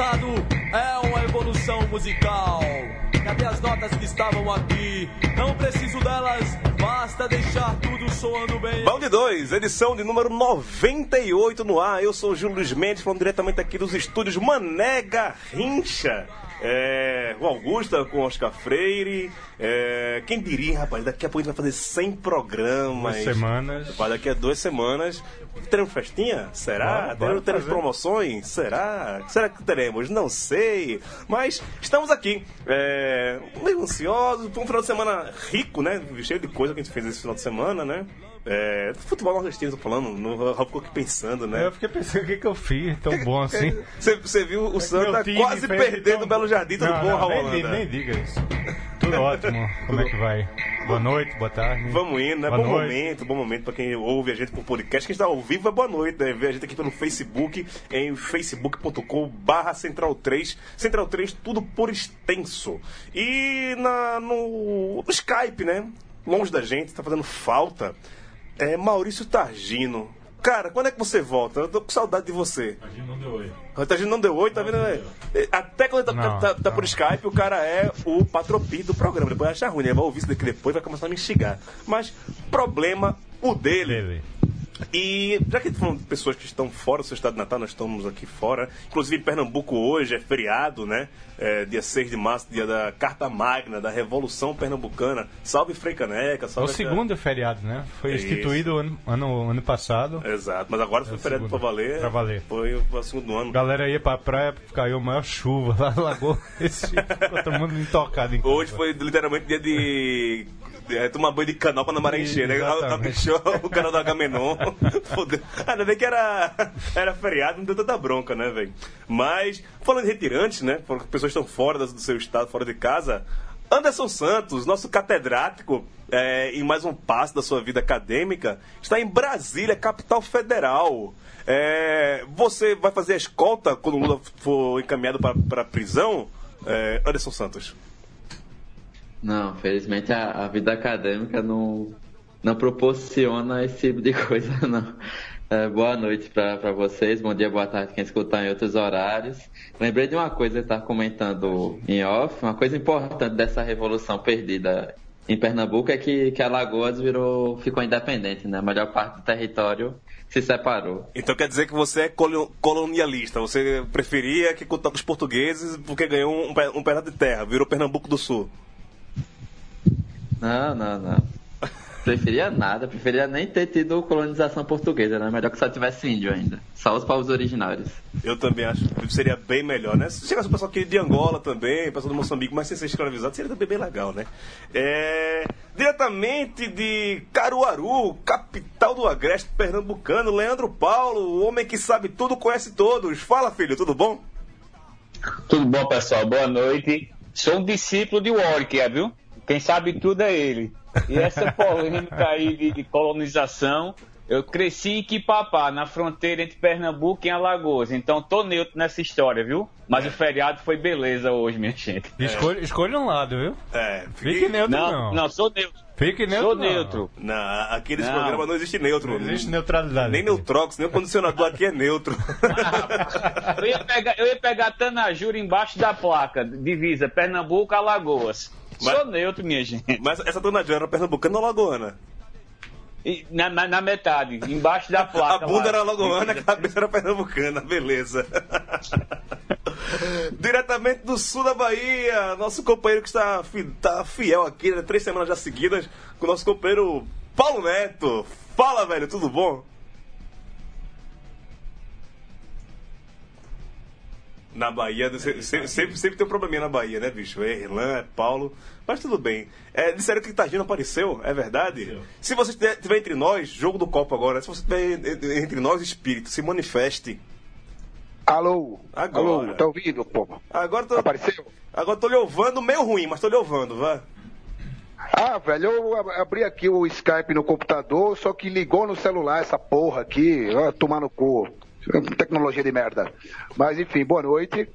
Passado é uma evolução musical. Cadê as notas que estavam aqui? Não preciso delas, basta deixar tudo soando bem. Balde 2, edição de número 98 no ar. Eu sou o Júlio Luiz Mendes, falando diretamente aqui dos estúdios Mané Garrincha. É, o Augusta com Oscar Freire. É, quem diria, rapaz, daqui a pouco a gente vai fazer 100 programas. Duas semanas. Rapaz, daqui a duas semanas. Teremos festinha? Será? Bora, teremos, fazer. promoções? Será? Será que teremos? Não sei. Mas estamos aqui. É, meio ansiosos. Foi um final de semana rico, né? Cheio de coisa que a gente fez esse final de semana, né? É, futebol nordestino, tô falando. No ficou aqui pensando, né? Eu fiquei pensando o que, que eu fiz tão bom assim. Você, viu o Santa Meu time quase fez perder tão do Belo Jardim, tudo Não, bom, Raul nem, nem diga isso. Tudo ótimo. Como é que vai? Boa noite, boa tarde. Vamos indo, né? Boa bom noite. momento, bom momento pra quem ouve a gente por podcast. Quem está ao vivo é boa noite, né? Vê a gente aqui pelo Facebook, em facebook.com barra Central 3. Central 3, tudo por extenso. E na, no, no Skype, né? Longe da gente, tá fazendo falta. É Maurício Targino. Cara, quando é que você volta? Eu tô com saudade de você. O Targino não deu oi, tá vendo? né? Até quando ele tá, Não, tá- tá não. por Skype, o cara é o patropi do programa. Depois acha ruim, né? Vai ouvir isso daqui depois vai começar a me instigar. Mas, problema o dele. Dele. E já que a gente tá falando de pessoas que estão fora do seu estado natal, nós estamos aqui fora. Inclusive, Pernambuco hoje é feriado, né? É, dia 6 de março, dia da Carta Magna, da Revolução Pernambucana. Salve Frei Caneca, É o salve. segundo feriado, né? Foi Isso. instituído ano, ano, ano passado. Exato, mas agora foi É o feriado pra segundo. valer. Pra valer. Foi o segundo ano. A galera ia pra praia, caiu a maior chuva lá na lagoa. Esse ficou todo mundo intocado em casa. Hoje foi literalmente dia de. É, tomar banho de canal pra não maré encher, né? Abichou o canal do Agamenon. Fodeu. Ainda bem que era, era feriado, não deu tanta bronca, né, velho? Mas, falando de retirantes, né? Pessoas estão fora do seu estado, fora de casa. Anderson Santos, nosso catedrático, é, em mais um passo da sua vida acadêmica, está em Brasília, capital federal. É, você vai fazer a escolta quando o Lula for encaminhado para a prisão? É, Anderson Santos. Não, felizmente a, a vida acadêmica não, não proporciona esse tipo de coisa, não. É, boa noite para vocês, bom dia, boa tarde quem escutar em outros horários. Lembrei de uma coisa que estava comentando em off, uma coisa importante dessa revolução perdida em Pernambuco é que, que Alagoas virou, ficou independente, né? A melhor parte do território se separou. Então quer dizer que você é colo- colonialista. Você preferia que contasse os portugueses porque ganhou um, um pedaço de terra, virou Pernambuco do Sul. Não, não, não. Preferia nada, preferia nem ter tido colonização portuguesa, né? Melhor que só tivesse índio ainda. Só os povos originários. Eu também acho que seria bem melhor, né? Se chegasse o pessoal aqui de Angola também, pessoal do Moçambique, mas sem ser escravizado, seria também bem legal, né? É, Diretamente de Caruaru, capital do agreste pernambucano, Leandro Paulo, o homem que sabe tudo, conhece todos. Fala, filho, tudo bom? Tudo bom, pessoal? Boa noite. Sou um discípulo de Warwick, viu? Quem sabe tudo é ele. E essa polêmica aí de, de colonização, eu cresci em Quipapá, na fronteira entre Pernambuco e Alagoas. Então tô neutro nessa história, viu? Mas o feriado foi beleza hoje, minha gente. Escolha, escolha um lado, viu? É, Fique neutro, Não, não. não, sou neutro. Fique neutro. Sou não. neutro. Na, aqui nesse Não. programa não existe neutro. Não existe neutralidade. Nem neutrox, nem o condicionador aqui é neutro. Eu ia pegar, eu ia pegar Tanajura embaixo da placa, divisa Pernambuco, Alagoas. Mas- Sou neutro, minha gente. Mas essa dona Diana era pernambucana ou lagoana? Na, na- na metade, embaixo da placa. A bunda lá. era lagoana, a cabeça era pernambucana, beleza. Diretamente do sul da Bahia, nosso companheiro que está, tá fiel aqui, né, três semanas já seguidas, com o nosso companheiro Paulo Neto. Fala, velho, tudo bom? Na Bahia, se- se- sempre, sempre tem um probleminha na Bahia, né, bicho? É Irlan, é Paulo, mas tudo bem. É, disseram que Targino apareceu, é verdade? Se você estiver entre nós, jogo do copo agora, se você estiver entre nós, espírito, se manifeste. Alô? Agora. Alô, tá ouvindo, pô? Agora tô, Apareceu? agora tô lhe ouvando meio ruim, mas tô lhe ouvando, vá. Ah, velho, eu ab- abri aqui o Skype no computador, só que ligou no celular essa porra aqui, ó, tomar no cu. Tecnologia de merda. Mas enfim, boa noite.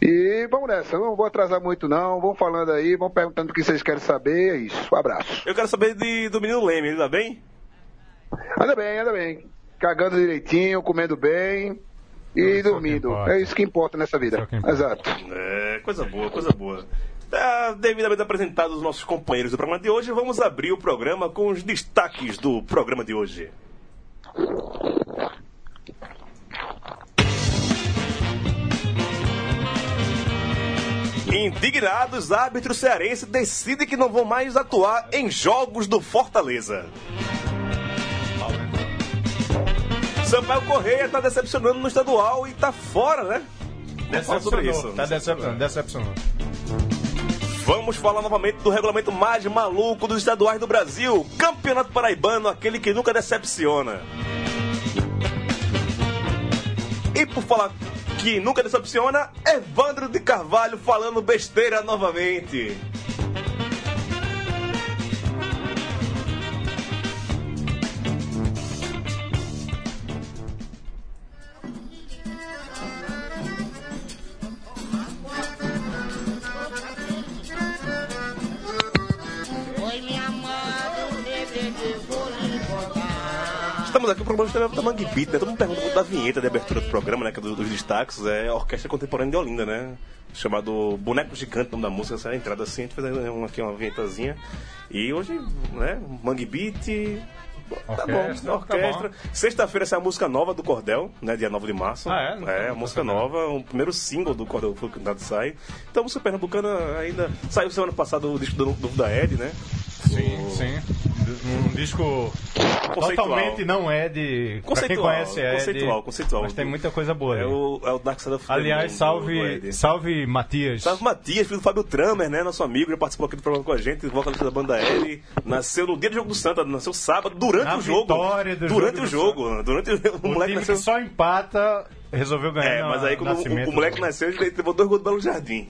E vamos nessa, não vou atrasar muito não, vão falando aí, vão perguntando o que vocês querem saber, é isso. Um abraço. Eu quero saber de, do menino Leme, ele tá bem? Anda bem, anda bem. Cagando direitinho, comendo bem e é dormindo. É isso que importa nessa vida. É importa. Exato. É, coisa boa, coisa boa. Tá devidamente apresentados os nossos companheiros do programa de hoje, vamos abrir o programa com os destaques do programa de hoje. Indignados, árbitros cearenses decidem que não vão mais atuar em jogos do Fortaleza. Sampaio Correia está decepcionando no estadual e está fora, né? Sobre isso. Tá decepcionando, decepcionando. Vamos falar novamente do regulamento mais maluco dos estaduais do Brasil. Campeonato Paraibano, aquele que nunca decepciona. E por falar que nunca decepciona, Evandro de Carvalho falando besteira novamente. Estamos aqui, o programa está da Mangue Beat, né? Todo mundo pergunta da vinheta de abertura do programa, né? Que é do- dos destaques, é a Orquestra Contemporânea de Olinda, né? Chamado Boneco Gigante, o nome da música, essa é a entrada assim, a gente fez aqui uma vinhetazinha. E hoje, né? Mangue Beat. Tá bom, Orquestra, tá orquestra. Sexta-feira essa é a música nova do Cordel, né? Dia 9 de março. Ah, é? É, a música nova, o primeiro single do Cordel foi cantado sai. Então, a música pernambucana ainda. Saiu semana passada o disco do, do da Ed, né? Sim, sim. Um disco Conceitual. totalmente não é de. Pra quem Conceitual, conhece é. conceitual, de, conceitual. Mas tem muita coisa boa É o, é o Dark Side of Aliás, salve, do salve Matias. Salve Matias, filho do Fábio Tramer, né? Nosso amigo, já participou aqui do programa com a gente, vocalista da banda L. Nasceu no dia do jogo do Santa, nasceu sábado, durante Na o jogo. do durante jogo o jogo. Durante o, o O moleque nasceu. só empata resolveu ganhar. É, mas aí quando o, o moleque nasceu, ele levou dois gols do Belo Jardim.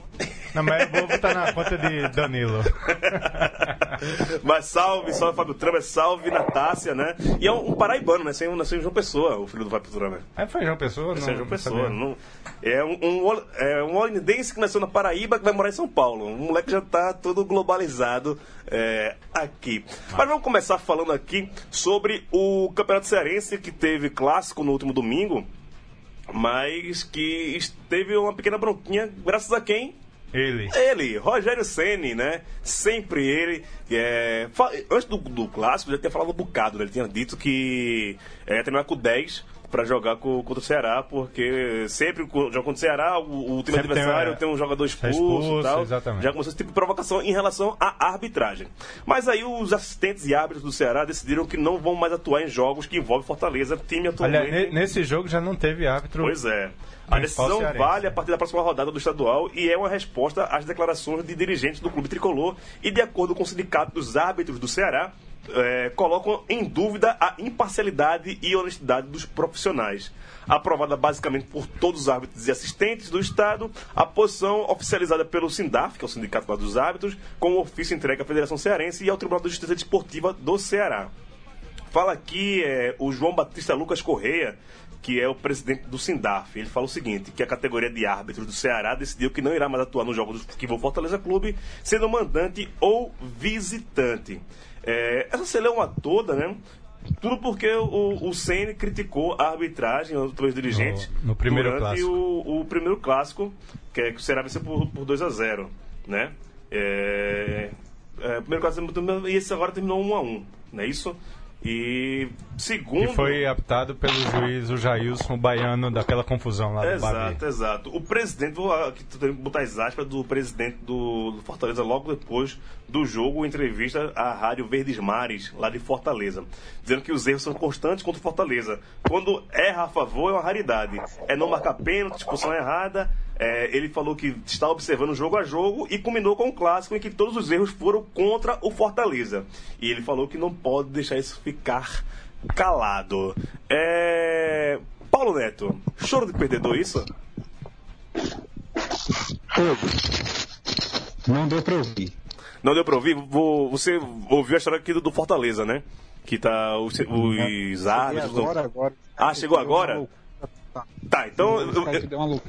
Não, mas eu vou botar na conta de Danilo. Mas salve, salve Fábio Tramer, salve Natácia, né? E é um, um paraibano, né? Nasceu, nasceu em João Pessoa, o filho do Fábio Tramer. Aí foi João Pessoa? Não, Nasceu em João Pessoa. Não, é um, um, é um holandense que nasceu na Paraíba que vai morar em São Paulo. Um moleque já tá todo globalizado é, aqui. Mas vamos começar falando aqui sobre o Campeonato Cearense que teve clássico no último domingo, mas que teve uma pequena bronquinha, graças a quem? Ele. Ele, Rogério Ceni, né? Sempre ele. É, antes do, do clássico, já tinha falado um bocado, né? Ele tinha dito que é, ia terminar com 10 para jogar com, contra o Ceará, porque sempre joga contra o Ceará, o, o time Sempre tem, adversário é, tem, um jogador expulso, expulso, e tal. exatamente. Já começou esse tipo de provocação em relação à arbitragem. Mas aí os assistentes e árbitros do Ceará decidiram que não vão mais atuar em jogos que envolvem Fortaleza, time atualmente. Ne- nesse jogo já não teve árbitro. Pois é. A decisão cearense, vale a partir da próxima rodada do estadual e é uma resposta às declarações de dirigentes do clube tricolor e, de acordo com o sindicato dos árbitros do Ceará, eh, colocam em dúvida a imparcialidade e honestidade dos profissionais. Aprovada basicamente por todos os árbitros e assistentes do Estado, a posição oficializada pelo SINDAF, que é o Sindicato dos Árbitros, com o ofício entregue à Federação Cearense e ao Tribunal de Justiça Desportiva do Ceará. Fala aqui é, o João Batista Lucas Correia, que é o presidente do Sindaf. Ele fala o seguinte, que a categoria de árbitros do Ceará decidiu que não irá mais atuar nos jogos que vão Fortaleza Clube, sendo mandante ou visitante. É, essa celeuma toda, né? Tudo porque o, o Ceni criticou a arbitragem, os dois dirigentes, No- no primeiro durante clássico. O, o primeiro clássico, que, é, que o Ceará venceu por, por 2 a 0 né? É, é, primeiro clássico e esse agora terminou 1 a 1 não é isso? E segundo. Que foi aptado pelo juiz, o Jailson, baiano, daquela confusão lá do Babi. Exato, exato. O presidente, vou aqui que botar as aspas do presidente do, do Fortaleza logo depois do jogo, entrevista à Rádio Verdes Mares, lá de Fortaleza, dizendo que os erros são constantes contra o Fortaleza. Quando erra a favor é uma raridade. É não marcar pênalti, expulsão errada. É, ele falou que está observando jogo a jogo e combinou com o clássico em que todos os erros foram contra o Fortaleza. E ele falou que não pode deixar isso ficar calado. É... Paulo Neto, choro de perdedor isso? Não deu pra ouvir. Não deu pra ouvir? Você ouviu a história aqui do, do Fortaleza, né? Que tá os, os árbitros. Agora, agora. Ah, chegou agora? Tá. Tá, então. O eu- Skype eu- deu uma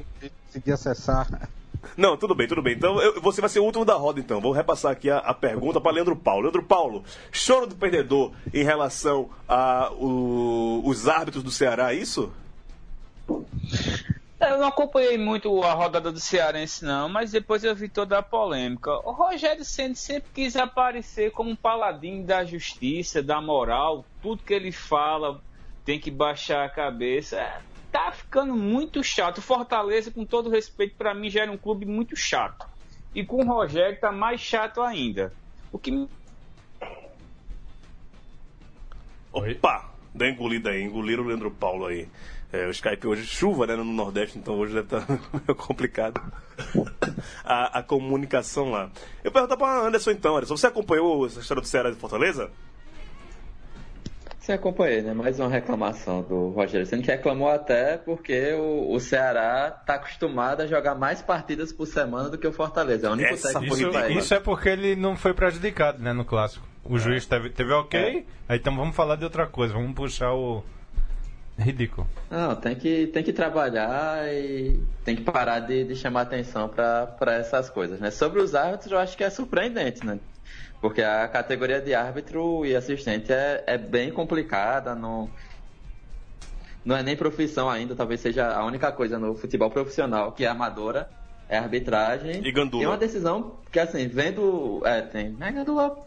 Consegui acessar. Não, tudo bem, tudo bem. Então eu- você vai ser o último da roda, então. Vou repassar aqui a, a pergunta para Leandro Paulo. Leandro Paulo, choro do perdedor em relação a o- os árbitros do Ceará, é isso? Eu não acompanhei muito a rodada do Cearense, não, mas depois eu vi toda a polêmica. O Rogério Senna sempre quis aparecer como um paladino da justiça, da moral. Tudo que ele fala tem que baixar a cabeça. Tá ficando muito chato. O Fortaleza, com todo respeito, para mim já era um clube muito chato. E com o Rogério tá mais chato ainda. O que me Opa! Dá engolida aí, engoliram o Leandro Paulo aí. É, o Skype hoje, chuva né, no Nordeste, então hoje deve estar meio complicado a, a comunicação lá. Eu perguntar para Anderson então, Anderson, você acompanhou essa história do Ceará de Fortaleza? Você acompanhei, né? Mais uma reclamação do Rogério Senna, que reclamou até porque o, o Ceará tá acostumado a jogar mais partidas por semana do que o Fortaleza. É o único Essa técnico foi que Isso, isso é porque ele não foi prejudicado, né, no clássico. O juiz teve, teve ok, aí então vamos falar de outra coisa, vamos puxar o. Ridículo. Não, tem que, tem que trabalhar e tem que parar de, de chamar atenção para essas coisas, né? Sobre os árbitros, eu acho que é surpreendente, né? Porque a categoria de árbitro e assistente é, é bem complicada, não, não é nem profissão ainda, talvez seja a única coisa no futebol profissional que é amadora, é arbitragem. E gandula. E é uma decisão que, assim, vendo. É, tem. É, gandula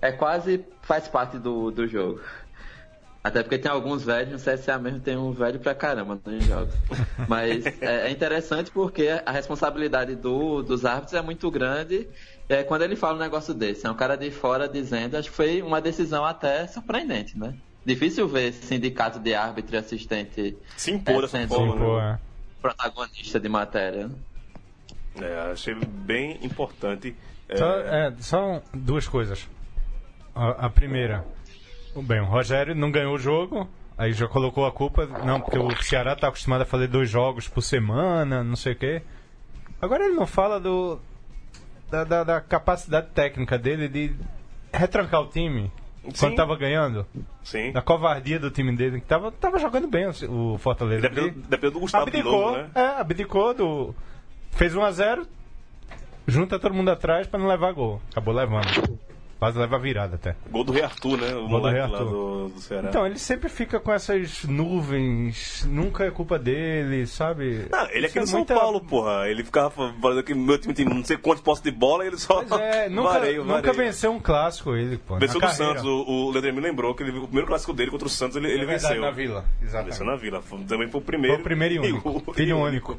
é quase faz parte do, do jogo. Até porque tem alguns velhos, no CSA mesmo tem um velho pra caramba nos jogos. Mas é, é interessante porque a responsabilidade do, dos árbitros é muito grande. É, quando ele fala um negócio desse, é um cara de fora dizendo, acho que foi uma decisão até surpreendente, né? Difícil ver sindicato de árbitro e assistente Se impor é, sendo forma, pô, é. protagonista de matéria. né? É, achei bem importante. é, Só, é, só duas coisas. A, a primeira, bem, o Rogério não ganhou o jogo, aí já colocou a culpa, não, porque o Ceará está acostumado a fazer dois jogos por semana, não sei o quê. Agora ele não fala do da, da- da capacidade técnica dele de retrancar o time Sim. quando estava ganhando, Sim. da covardia do time dele, que tava, tava jogando bem o, Fortaleza. Dependeu, do Gustavo abdicou, Quilombo, né? é, abdicou do. Fez 1 a 0 junta todo mundo atrás pra não levar gol. Acabou levando. Quase leva a virada até. Gol do Rei Arthur, né? O Gol do Rei lá Arthur. do, do Ceará. Então, ele sempre fica com essas nuvens, nunca é culpa dele, sabe? Não, ele é aqui no São muita- Paulo, porra. Ele ficava falando que meu time tem não sei quantos postos de bola e ele só. Mas é, nunca, vareio, nunca vareio. venceu um clássico ele, pô. Venceu do. Santos, o, o me lembrou que ele- o primeiro clássico dele contra o Santos ele, ele É verdade, venceu. na Vila, exatamente. Venceu na Vila. Foi- Também foi o primeiro. Foi o primeiro e único. Filho único.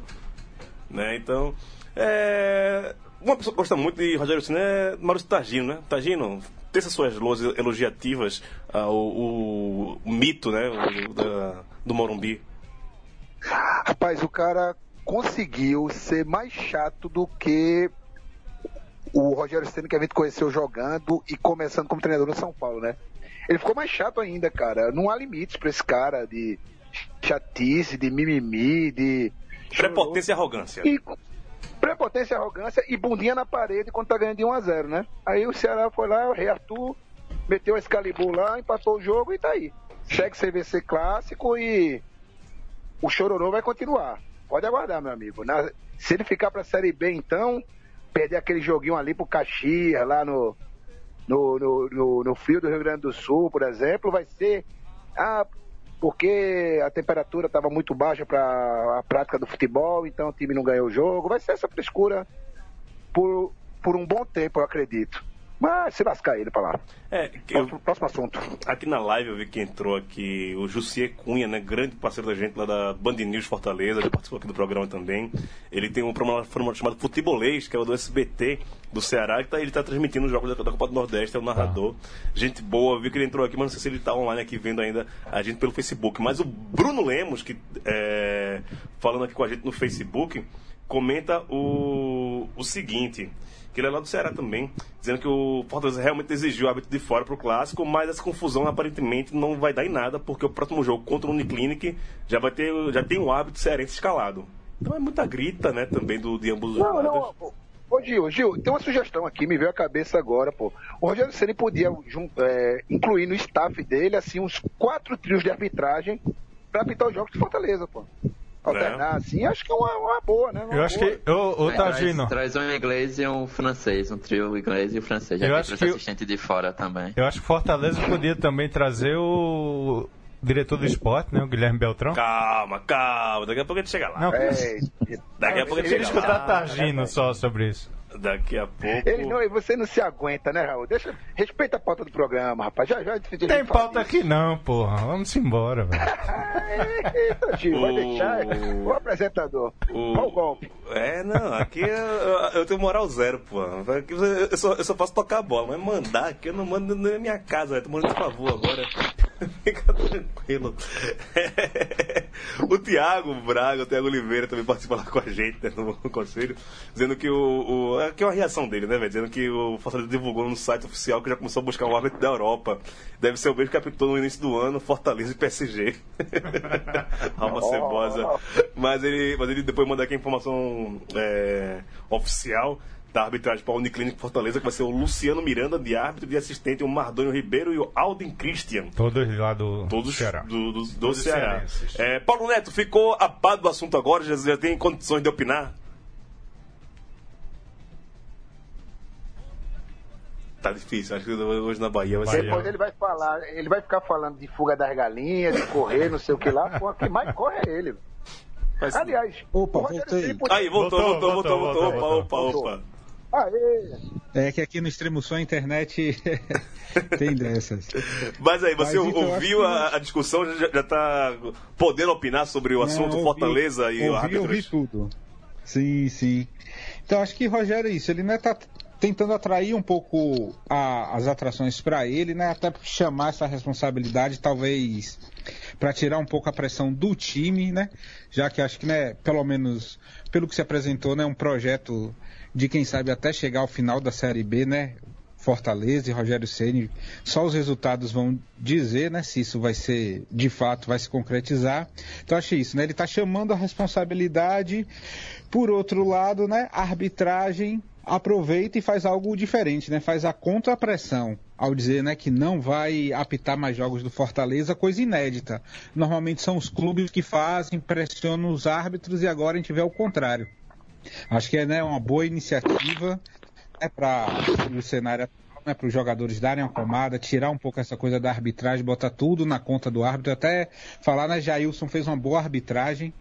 Né? Então, é... uma pessoa que gosta muito de Rogério Ceni é Maurício Tagino, né? Tagino, tem essas suas loas elogiativas ao, o, o mito, né? o- da- do Morumbi. Rapaz, o cara conseguiu ser mais chato do que o Rogério Ceni que a gente conheceu jogando e começando como treinador no São Paulo, né? Ele ficou mais chato ainda, cara. Não há limites pra esse cara de chatice, de mimimi, de Prepotência e arrogância. e prepotência, arrogância e bundinha na parede quando tá ganhando de 1 a 0 né? Aí o Ceará foi lá, o Rei Arthur meteu a Excalibur lá, empatou o jogo e tá aí. Segue CVC clássico e o chororô vai continuar. Pode aguardar, meu amigo. Na- se ele ficar pra Série B, então, perder aquele joguinho ali pro Caxias, lá no, no, no, no, no frio do Rio Grande do Sul, por exemplo, vai ser. Ah, porque a temperatura estava muito baixa para a prática do futebol, então o time não ganhou o jogo. Vai ser essa frescura por, por um bom tempo, eu acredito. Mas se lascar ele pra lá. É, que eu- Próximo, próximo assunto. Aqui na live eu vi que entrou aqui o Jussier Cunha, né? Grande parceiro da gente lá da Band News Fortaleza, já participou aqui do programa também. Ele tem um programa chamado Futebolês, que é o do SBT do Ceará, que tá, ele tá transmitindo os jogos da, da Copa do Nordeste, é o narrador. Gente boa, eu vi que ele entrou aqui, mas não sei se ele tá online aqui vendo ainda a gente pelo Facebook. Mas o Bruno Lemos, que é, falando aqui com a gente no Facebook, comenta o, o seguinte. Que ele é lá do Ceará também, dizendo que o Fortaleza realmente exigiu o árbitro de fora pro clássico, mas essa confusão aparentemente não vai dar em nada, porque o próximo jogo contra o Uniclinic já vai ter, já tem um árbitro cearense escalado. Então é muita grita, né, também do, de ambos os Não, lados. não. Ô, Gil, Gil, tem uma sugestão aqui, me veio à cabeça agora, pô. O Rogério Ceni podia é, incluir no staff dele, assim, uns quatro trios de arbitragem pra apitar os jogos de Fortaleza, pô. Alternar, assim, acho que é uma, uma boa, né? Uma Eu acho boa. que. Ô, ô Tagino. traz, traz um inglês e um francês, um trio inglês e um francês. Já Eu acho que- assistente de fora também. Eu acho que Fortaleza podia também trazer o diretor do esporte, né? O Guilherme Beltrão. Calma, calma, daqui a pouco a gente chega lá. Não, É, Daqui a pouco a gente chega escutar lá. Targino só sobre isso. Daqui a pouco. ele não, e você não se aguenta, né, Raul? Deixa, respeita a pauta do programa, rapaz. Já, já, gente Tem pauta aqui não, porra. Vamos embora, velho. Eita, Gil, vai deixar. O apresentador. O- Qual o golpe? É, não, aqui eu, eu tenho moral zero, pô. Aqui eu só, eu só posso tocar a bola, mas mandar aqui eu não mando nem na minha casa, eu tô mandando de favor agora. Fica tranquilo. o Thiago Braga, o Thiago Oliveira também participa lá com a gente né, no conselho, dizendo que o. o aqui é uma reação dele, né, velho? Dizendo que o Fortaleza divulgou no site oficial que já começou a buscar um árbitro da Europa. Deve ser o mesmo que apitou no início do ano, Fortaleza e PSG. Alma cebosa. Mas ele, mas ele depois manda aqui a informação é, oficial da arbitragem para a Uniclinic Fortaleza, que vai ser o Luciano Miranda de árbitro, de assistente, o Mardônio Ribeiro e o Alden Christian. Todos lá do Todos Ceará. do, do, do Todos Ceará. É, Paulo Neto, ficou a par do assunto agora? Já, já tem condições de opinar? Tá difícil, acho que hoje na Bahia vai ser. Depois ele vai falar, ele vai ficar falando de fuga das galinhas, de correr, não sei o que lá. Pô, quem mais corre é ele. Mas- Aliás, Opa, voltei. Aí, voltou, voltou, voltou, Voltou, voltou, voltou, opa, opa, opa. Aê! É que aqui no Extremo Sul a internet tem dessas. Mas aí, você Mas, então, ouviu a, a discussão? Já, já tá podendo opinar sobre o assunto Não, ouvi- Fortaleza e o ouvi, árbitro? ouvi tudo. Sim, sim. Então acho que Rogério é isso. Ele né, tá tentando atrair um pouco a- as atrações para ele, né? Até chamar essa responsabilidade, talvez para tirar um pouco a pressão do time, né? Já que acho que, né, pelo menos pelo que se apresentou, né, um projeto de quem sabe até chegar ao final da Série B, né? Fortaleza e Rogério Ceni, só os resultados vão dizer, né, se isso vai ser de fato vai se concretizar. Então acho isso, né? Ele está chamando a responsabilidade. Por outro lado, né, a arbitragem aproveita e faz algo diferente, né? Faz a contrapressão ao dizer, né, que não vai apitar mais jogos do Fortaleza, coisa inédita. Normalmente são os clubes que fazem, pressionam os árbitros e agora a gente vê o contrário. Acho que é né, uma boa iniciativa né, para o cenário atual, né, para os jogadores darem uma pomada, tirar um pouco essa coisa da arbitragem, botar tudo na conta do árbitro. Até falar, né, Jailson fez uma boa arbitragem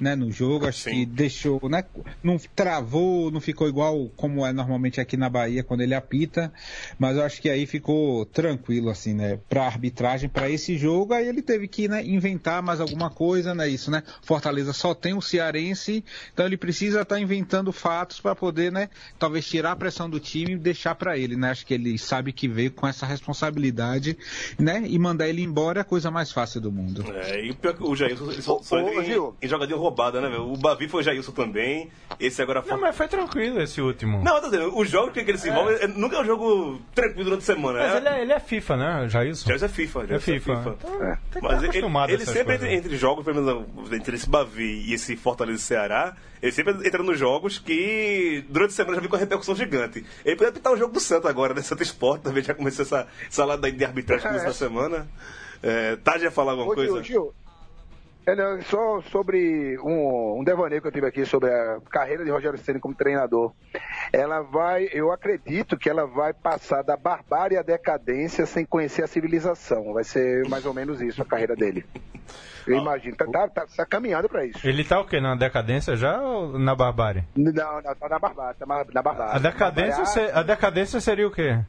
né, no jogo, acho Sim. que deixou, né, não travou, não ficou igual como é normalmente aqui na Bahia quando ele apita, mas eu acho que aí ficou tranquilo assim, né, para arbitragem para esse jogo, aí ele teve que, né, inventar mais alguma coisa, né, isso, né? Fortaleza só tem o cearense, então ele precisa estar inventando fatos para poder, né, talvez tirar a pressão do time e deixar para ele, né? Acho que ele sabe que veio com essa responsabilidade, né, e mandar ele embora é a coisa mais fácil do mundo. É, e o pior que o Jailson ele só, só em, em jogadinha roubada, né, velho? O Bavi foi o Jailson também. Esse agora foi. Não, mas foi tranquilo esse último. Não, eu tô dizendo, o jogo que ele se envolve é, nunca é um jogo tranquilo durante a semana. Mas é, ele é, ele é FIFA, né, Jailson? Jailson é FIFA, É Jailson FIFA. é FIFA. Então, tem que Mas estar ele, ele sempre, entre, coisas. entre jogos, pelo menos entre esse Bavi e esse Fortaleza e Ceará, ele sempre entra nos jogos que durante a semana já vem com uma repercussão gigante. Ele pode apitar o jogo do Santos agora, né? Santo Esporte também já começou essa salada de arbitragem da semana. É, Tade ia falar alguma Ô, Gil, coisa? Gil, é, só sobre um, um devaneio que eu tive aqui sobre a carreira de Rogério Ceni como treinador. Ela vai, eu acredito que ela vai passar da barbárie à decadência sem conhecer a civilização. Vai ser mais ou menos isso a carreira dele. Eu imagino. Tá, tá, tá, tá caminhando para isso. Ele tá o quê? Na decadência já ou na barbárie? Não, não, tá na barbárie. Tá na barbárie. A decadência, se- a decadência seria o quê?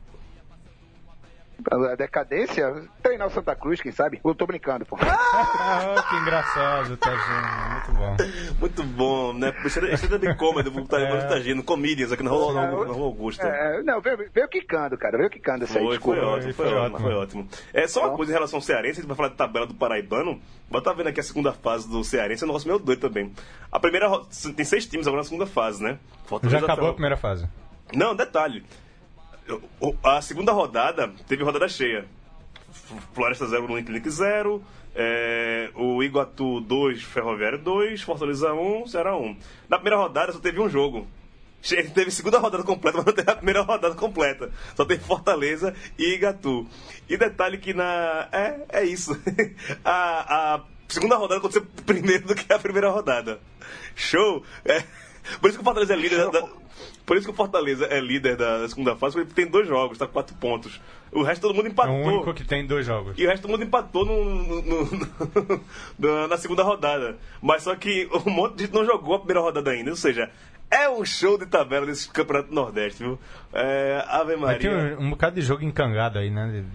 A decadência, treinar o Santa Cruz, quem sabe? Eu tô brincando, pô. Ah, que engraçado, tá gente. Muito bom. Muito bom, né? É é bem cômodo, vou estar É. tá agindo. Comedians aqui na Rua, na Rua- na Rua Augusta. É, não, veio, veio quicando, cara, veio quicando isso aí, Foi, foi ótimo, foi, Foi ótimo, foi ótimo. É só uma coisa em relação ao Cearense, a gente vai falar de tabela do Paraibano. Vou estar vendo aqui a segunda fase do Cearense, é um negócio meio doido também. A primeira tem seis times agora na segunda fase, né? Fortaleza Já acabou tá- a primeira fase. Não, detalhe. A segunda rodada teve rodada cheia. Floresta 0, Uniclinic 0. É, o Iguatu 2, Ferroviário 2, Fortaleza 1, Ceará 1. Na primeira rodada só teve um jogo. Teve segunda rodada completa, mas não teve a primeira rodada completa. Só teve Fortaleza e Igatu. E detalhe que na. É, é isso. A, a segunda rodada aconteceu primeiro do que a primeira rodada. Show! É, por isso que o Fortaleza é líder da. Por isso que o Fortaleza é líder da da segunda fase, porque ele tem dois jogos, tá com quatro pontos. O resto todo mundo É o empatou. único que tem dois jogos. E o resto do mundo empatou no, no- no- no- na segunda rodada. Mas só que um monte de gente não jogou a primeira rodada ainda. Ou seja, é um show de tabela desse campeonato Nordeste, viu? É, Ave Mas tem Maria. um, um bocado de jogo encangado aí, né?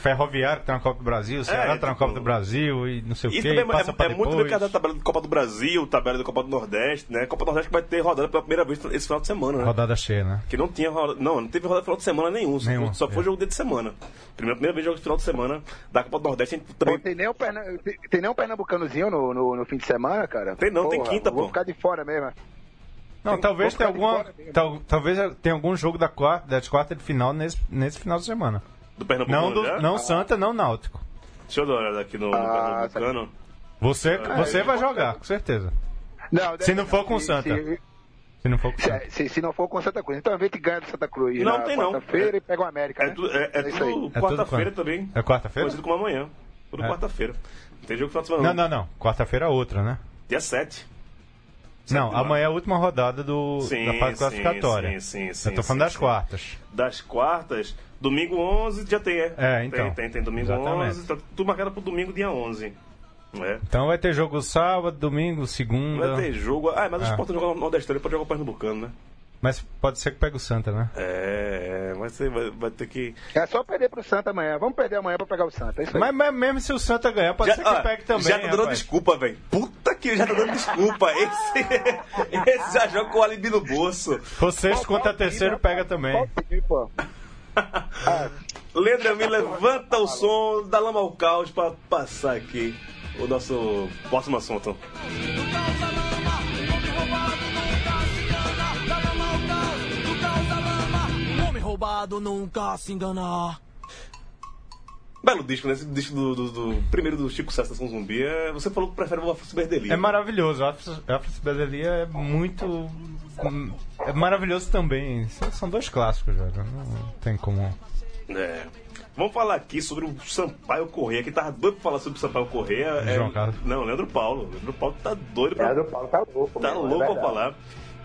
Ferroviário que tá na Copa do Brasil, Ceará tá na tipo, Copa do Brasil e não sei o Isso que, também é, passa é, é muito ligado à tabela da Copa do Brasil, tabela da Copa do Nordeste, né? Copa do Nordeste que vai ter rodada pela primeira vez esse final de semana, né? Rodada cheia, né? Que não tinha rodada. Não, não teve rodada final de semana nenhum. Só, Nenhum, foi, só foi é. jogo dia de semana. Primeira, primeira vez jogo de final de semana da Copa do Nordeste. A gente Pô, também tem, nem um perna... tem, tem nem um pernambucanozinho no, no, no fim de semana, cara? Tem não, tem quinta, eu Vou pô. ficar de fora mesmo. Não, Tem- talvez tenha alguma. tal- talvez tenha algum jogo da quarta, das quartas de final nesse, nesse final de semana. Do Pernambuco Não, do, não Santa, não Náutico. Deixa eu dar uma olhada aqui no, no Ah, Pernambucano. Você, Ah, você é. vai jogar, com certeza. Não, Se não for com se- Santa. Se, Se não for com Santa. se, se- não for com Santa Cruz. Então a gente ganha do Santa Cruz Não, na tem não. quarta-feira É- e pega o América, É, né? tu- é, é tudo É quarta-feira tudo quando? também. É quarta-feira? Conhecido como amanhã. Tudo É. quarta-feira. Não tem jogo final de semana. Não, não, não. Quarta-feira é outra, né? Dia 7. Não, amanhã é a última rodada do, Sim, da fase sim, classificatória. sim, sim, sim, Eu tô falando das quartas. Das quartas, domingo 11 já tem, é? É, então. Tem, tem, tem domingo Exatamente. 11. Tá tudo marcado pro domingo, dia 11. É. Então vai ter jogo sábado, domingo, segunda. Vai ter jogo. Ah, mas o Ah. Sport joga no Nordeste, ele pode jogar o Pernambucano, né? Mas pode ser que pegue o Santa, né? É, vai, ser, vai, vai ter que. É só perder pro Santa amanhã. Vamos perder amanhã pra pegar o Santa. É isso aí. Mas, mas mesmo se o Santa ganhar, pode ser que ah, pegue também. já tá dando rapaz. desculpa, velho. Puta que já tá dando desculpa. Esse, esse já joga com o alibi no bolso. Vocês contra terceiro pega também. Pô. Leandro me levanta o som da Lama ao Caos pra passar aqui o nosso próximo assunto. Roubado nunca se engana. Belo disco, né? Esse disco do, do- do- primeiro do Chico César São Zumbi. É, você falou que prefere o Afro Berdelia. É maravilhoso. A Afro-Cibedelia é muito. É maravilhoso também. São- dois clássicos, velho. Não tem como. É. Vamos falar aqui sobre o Sampaio Correia, que tava doido pra falar sobre o Sampaio Correia. É, João Carlos. Não, Leandro Paulo. Leandro Paulo tá doido pra, Leandro Paulo tá louco. tá mesmo, é louco pra verdade. falar.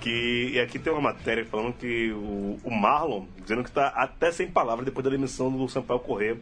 Que, e aqui tem uma matéria falando que o, o Marlon, dizendo que tá até sem palavras depois da demissão do Sampaio Correia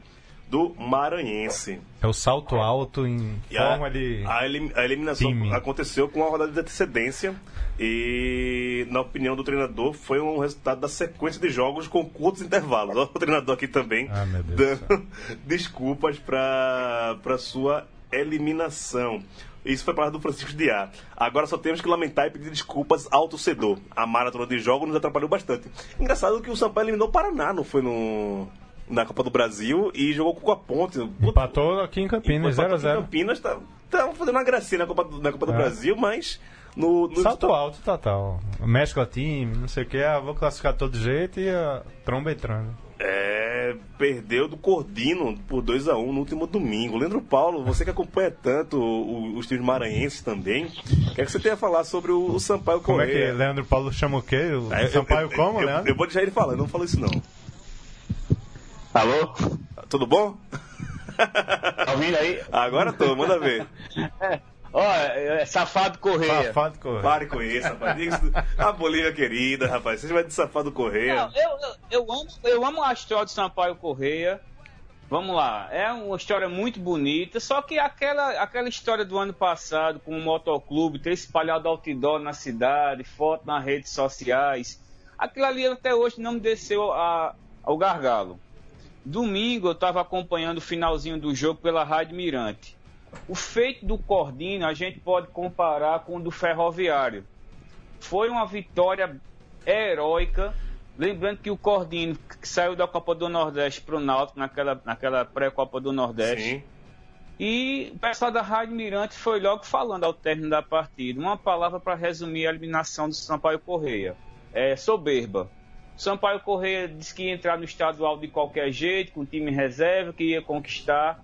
do Maranhense. É o salto alto em E a, forma de. a, elim- a eliminação time. aconteceu com uma rodada de antecedência e, na opinião do treinador, foi um resultado da sequência de jogos com curtos intervalos. Olha o treinador aqui também Ah, dando desculpas para sua eliminação. Isso foi para do Francisco Diá. Agora só temos que lamentar e pedir desculpas ao torcedor. A maratona de jogos nos atrapalhou bastante. Engraçado que o Sampaio eliminou o Paraná, não foi no, na Copa do Brasil e jogou com a Ponte. Empatou aqui em Campinas, Empatou aqui em 0x0. Campinas tá, tá fazendo uma gracinha na Copa do, na Copa do É. Brasil, mas no, no Salto alto total. Mescla time, não sei o que. Ah, vou classificar de todo jeito e a tromba entrando. É, perdeu do Cordino por 2 a 1 no último domingo. Leandro Paulo, você que acompanha tanto o- os times maranhenses também, o que é que você tem a falar sobre o, o Sampaio Como é que Correia? Leandro Paulo chama o quê? O É, Sampaio eu- como, eu, Leandro? Eu vou deixar ele falar, não fala isso não. Alô? Tudo bom? Tá ouvindo aí? Agora tô, manda ver. Ó, é Safado Correia. Safado Correia. Pare com isso, rapaz. Diga isso- A Bolívia querida, rapaz. Você vai de safado Correia. Não, eu, eu, eu amo, eu amo a história de Sampaio Correia. Vamos lá, é uma história muito bonita, só que aquela, aquela história do ano passado com o motoclube, ter espalhado outdoor na cidade, foto nas redes sociais, aquilo ali até hoje não me desceu a, ao gargalo. Domingo eu estava acompanhando o finalzinho do jogo pela Rádio Mirante. O feito do Cordino a gente pode comparar com o do Ferroviário. Foi uma vitória heróica. Lembrando que o Cordino que saiu da Copa do Nordeste para o Náutico naquela, naquela pré-Copa do Nordeste. Sim. E o pessoal da Rádio Mirante foi logo falando ao término da partida. Uma palavra para resumir a eliminação do Sampaio Correia. É soberba. Sampaio Correia disse que ia entrar no estadual de qualquer jeito, com time reserva, que ia conquistar.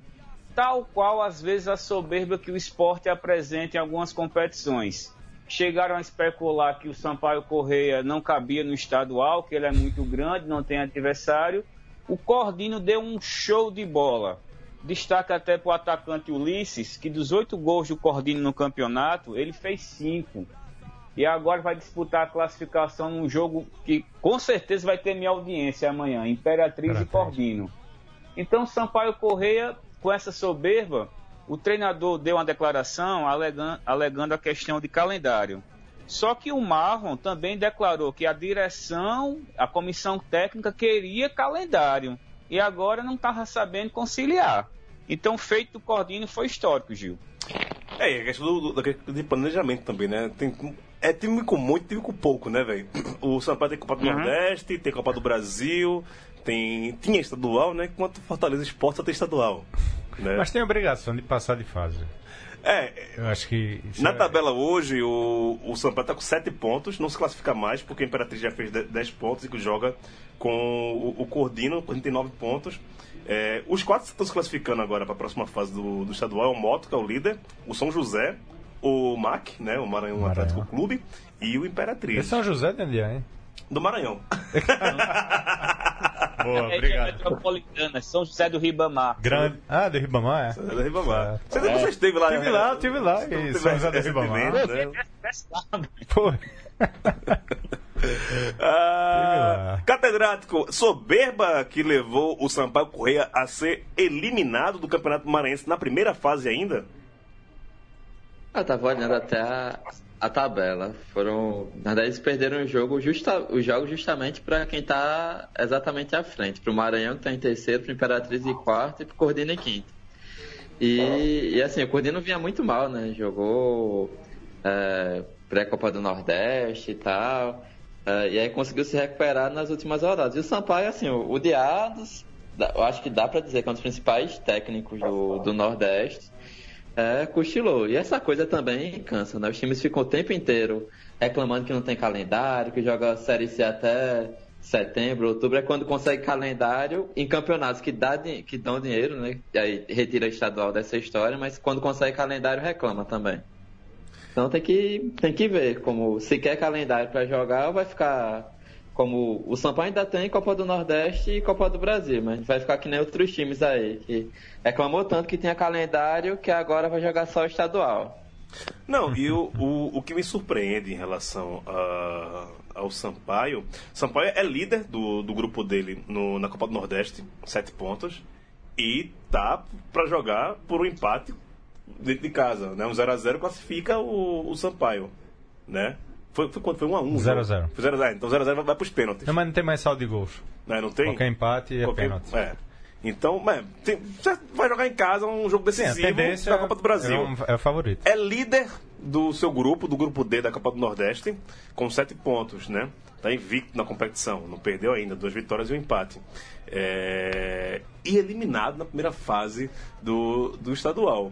Tal qual, às vezes, a soberba que o esporte apresenta em algumas competições. Chegaram a especular que o Sampaio Correia não cabia no estadual, que ele é muito grande, não tem adversário. O Cordino deu um show de bola. Destaca até para o atacante Ulisses, que dos oito gols do Cordino no campeonato, ele fez cinco. E agora vai disputar a classificação num jogo que com certeza vai ter minha audiência amanhã, Imperatriz e Cordino. Então Sampaio Correia, com essa soberba, o treinador deu uma declaração alegando, alegando a questão de calendário. Só que o Marlon também declarou que a direção, a comissão técnica queria calendário e agora não estava sabendo conciliar. Então feito do Cordino foi histórico, Gil. É, e a questão do, do, de planejamento também, né? Tem, é time com muito, time com pouco, né, velho? O Sampaio tem Copa do Uhum. Nordeste, tem Copa do Brasil, tem, tinha estadual, né? Enquanto Fortaleza Esporte só tem estadual. Né? Mas tem a obrigação de passar de fase. É, Eu acho que. Na é- tabela hoje, o, o Sampaio tá com 7 pontos, não se classifica mais, porque a Imperatriz já fez 10 pontos e que joga com o, o Cordino, o Cordino tem 9 pontos. É, os quatro que estão se classificando agora para a próxima fase do, do estadual é o Moto, que é o líder, o São José, o MAC, né, o Maranhão, Maranhão. Atlético Clube, e o Imperatriz. Esse São José de onde é, hein? Do Maranhão. Boa, É obrigado. metropolitana, São José do Ribamar. Grande. Ah, do Ribamar, é? É da Ribamar. Você, É. você esteve lá, Tive né? lá, tive lá. E São José do Ribamar. né? Pô. Ah, lá. catedrático, soberba que levou o Sampaio Correia a ser eliminado do Campeonato Maranhense na primeira fase ainda? Eu tava olhando até a, a tabela. Foram. Na verdade, eles perderam o jogo justa, os jogos justamente para quem tá exatamente à frente. Pro Maranhão que tá em terceiro, pro Imperatriz em quarto e pro Cordino em quinto. E, e assim, o Cordino vinha muito mal, né? Jogou é, pré-Copa do Nordeste e tal. É, e aí conseguiu se recuperar nas últimas rodadas. E o Sampaio, assim, o, o Diados, eu acho que dá para dizer que é um dos principais técnicos do, do Nordeste é, cochilou. E essa coisa também cansa, né? Os times ficam o tempo inteiro reclamando que não tem calendário, que joga a Série C até setembro, outubro, é quando consegue calendário em campeonatos que, dá, que dão dinheiro, né? Aí retira estadual dessa história, mas quando consegue calendário reclama também. Então tem que, tem que ver como se quer calendário para jogar, vai ficar como o Sampaio ainda tem Copa do Nordeste e Copa do Brasil, mas vai ficar que nem outros times aí, que reclamou tanto que tinha calendário que agora vai jogar só o estadual. Não, e o, o, o que me surpreende em relação a- ao Sampaio, Sampaio é líder do, do grupo dele no- na Copa do Nordeste, sete pontos, e tá para jogar por um empate dentro de casa, né? Um 0x0 classifica o, o Sampaio, né? Foi, foi quanto? Foi 1x1. 0 a 0. Foi 0x0, então 0x0 vai, vai pros pênaltis. Não, mas não tem mais saldo de gols. né? Não tem? Qualquer empate é Qualquer- pênalti. É. Então, mas, tem- você vai jogar em casa um jogo Sim, decisivo tendência da Copa do Brasil. É, um- é o favorito. É líder do seu grupo, do grupo D da Copa do Nordeste, com sete pontos, né? Tá invicto na competição, não perdeu ainda, duas vitórias e um empate. É, E eliminado na primeira fase do, do estadual.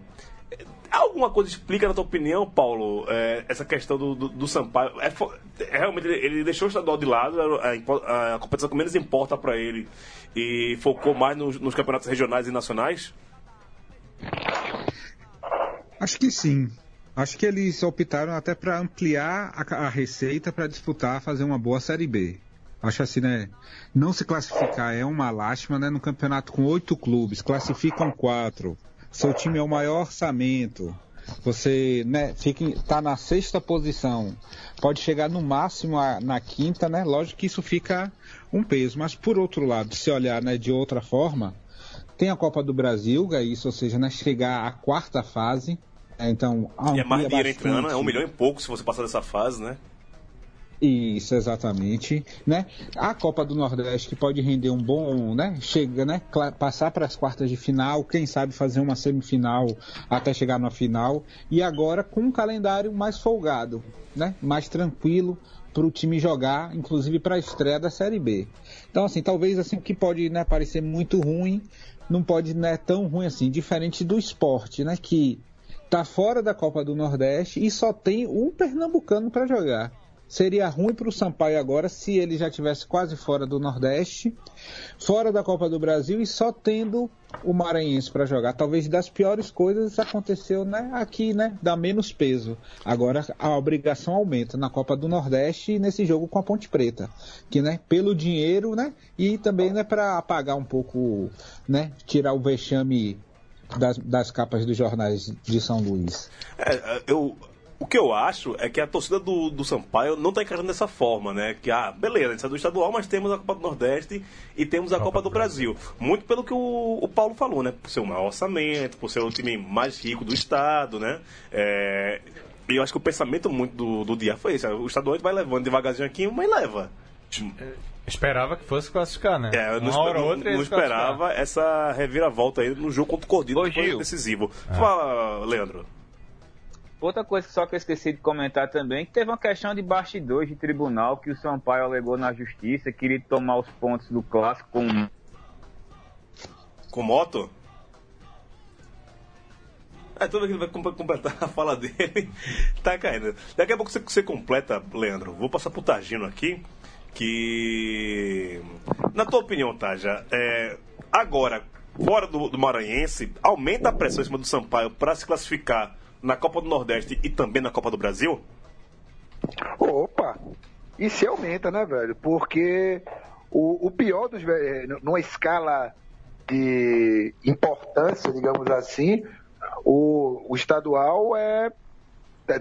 É, Alguma coisa explica, na tua opinião, Paulo, é, essa questão do, do, do Sampaio? É, é, realmente, ele, deixou o estadual de lado, a, impo- a competição que menos importa para ele, e focou mais nos, nos campeonatos regionais e nacionais? Acho que sim. Acho que eles optaram até para ampliar a, a receita para disputar, fazer uma boa Série B. Acho assim, né? Não se classificar é uma lástima, né? No campeonato com oito clubes, classificam quatro. Seu time é o maior orçamento. Você, né, fica, tá na sexta posição. Pode chegar no máximo a- na quinta, né? Lógico que isso fica um peso. Mas por outro lado, se olhar, né, de outra forma, tem a Copa do Brasil, isso, ou seja, né, chegar à quarta fase. é, Então, E é mais dinheiro entrando, é um milhão e pouco se você passar dessa fase, né? Isso, exatamente, né? A Copa do Nordeste que pode render um bom, né? Chega, né? Passar para as quartas de final, quem sabe fazer uma semifinal até chegar na final. E agora com um calendário mais folgado, né? Mais tranquilo para o time jogar, inclusive para a estreia da Série B. Então, assim, talvez assim o que pode né, parecer muito ruim, não pode né, tão ruim assim, diferente do esporte, né? Que tá fora da Copa do Nordeste e só tem um pernambucano para jogar. Seria ruim para o Sampaio agora se ele já tivesse quase fora do Nordeste, fora da Copa do Brasil e só tendo o Maranhense para jogar. Talvez das piores coisas aconteceu né, aqui, né? Dá menos peso. Agora a obrigação aumenta na Copa do Nordeste e nesse jogo com a Ponte Preta, que né, pelo dinheiro, né? E também né, para apagar um pouco, né? Tirar o vexame das, das capas dos jornais de São Luís. É, eu, o que eu acho é que a torcida do, do Sampaio não está encarando dessa forma, né? Que, ah, beleza, a gente sai do estadual, mas temos a Copa do Nordeste e temos a Copa, do Brasil. Muito pelo que o, o Paulo falou, né? Por ser um maior orçamento, por ser o time mais rico do estado, né? É, e eu acho que o pensamento muito do, do dia foi esse. O estadual vai levando devagarzinho aqui, mas leva. Esperava que fosse classificar, né? É, eu não, esper- ou não esperava essa reviravolta aí no jogo contra o Cordino, que foi decisivo. É. Fala, Leandro. Outra coisa só que eu esqueci de comentar também, que teve uma questão de bastidores de tribunal que o Sampaio alegou na justiça, queria tomar os pontos do clássico com Com moto? É, vez que vai com- completar a fala dele, tá caindo. Daqui a pouco você, você completa, Leandro. Vou passar pro Tagino aqui, que... Na tua opinião, Taja, é, agora, fora do, do Maranhense, aumenta a pressão em cima do Sampaio para se classificar na Copa do Nordeste e também na Copa do Brasil? Opa! E se aumenta, né, velho? Porque o, o pior dos. ve- Numa escala de importância, digamos assim, o, o estadual é.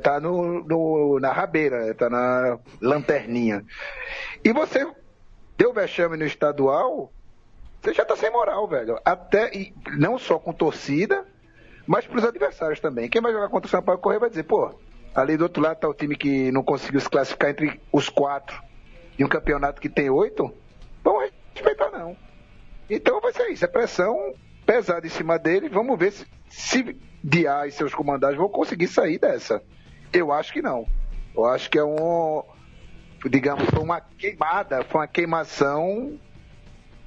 Tá no, no- na rabeira, tá na lanterninha. E você deu vexame no estadual, você já tá sem moral, velho. Até, não só com torcida, mas pros adversários também. Quem vai jogar contra o Sampaio Correia vai dizer, pô, ali do outro lado tá o time que não conseguiu se classificar entre os quatro de um campeonato que tem oito. Vamos respeitar, não. Então vai ser isso, é pressão pesada em cima dele. Vamos ver se, se Diá e seus comandados vão conseguir sair dessa. Eu acho que não. Eu acho que é um, digamos, foi uma queimada, foi uma queimação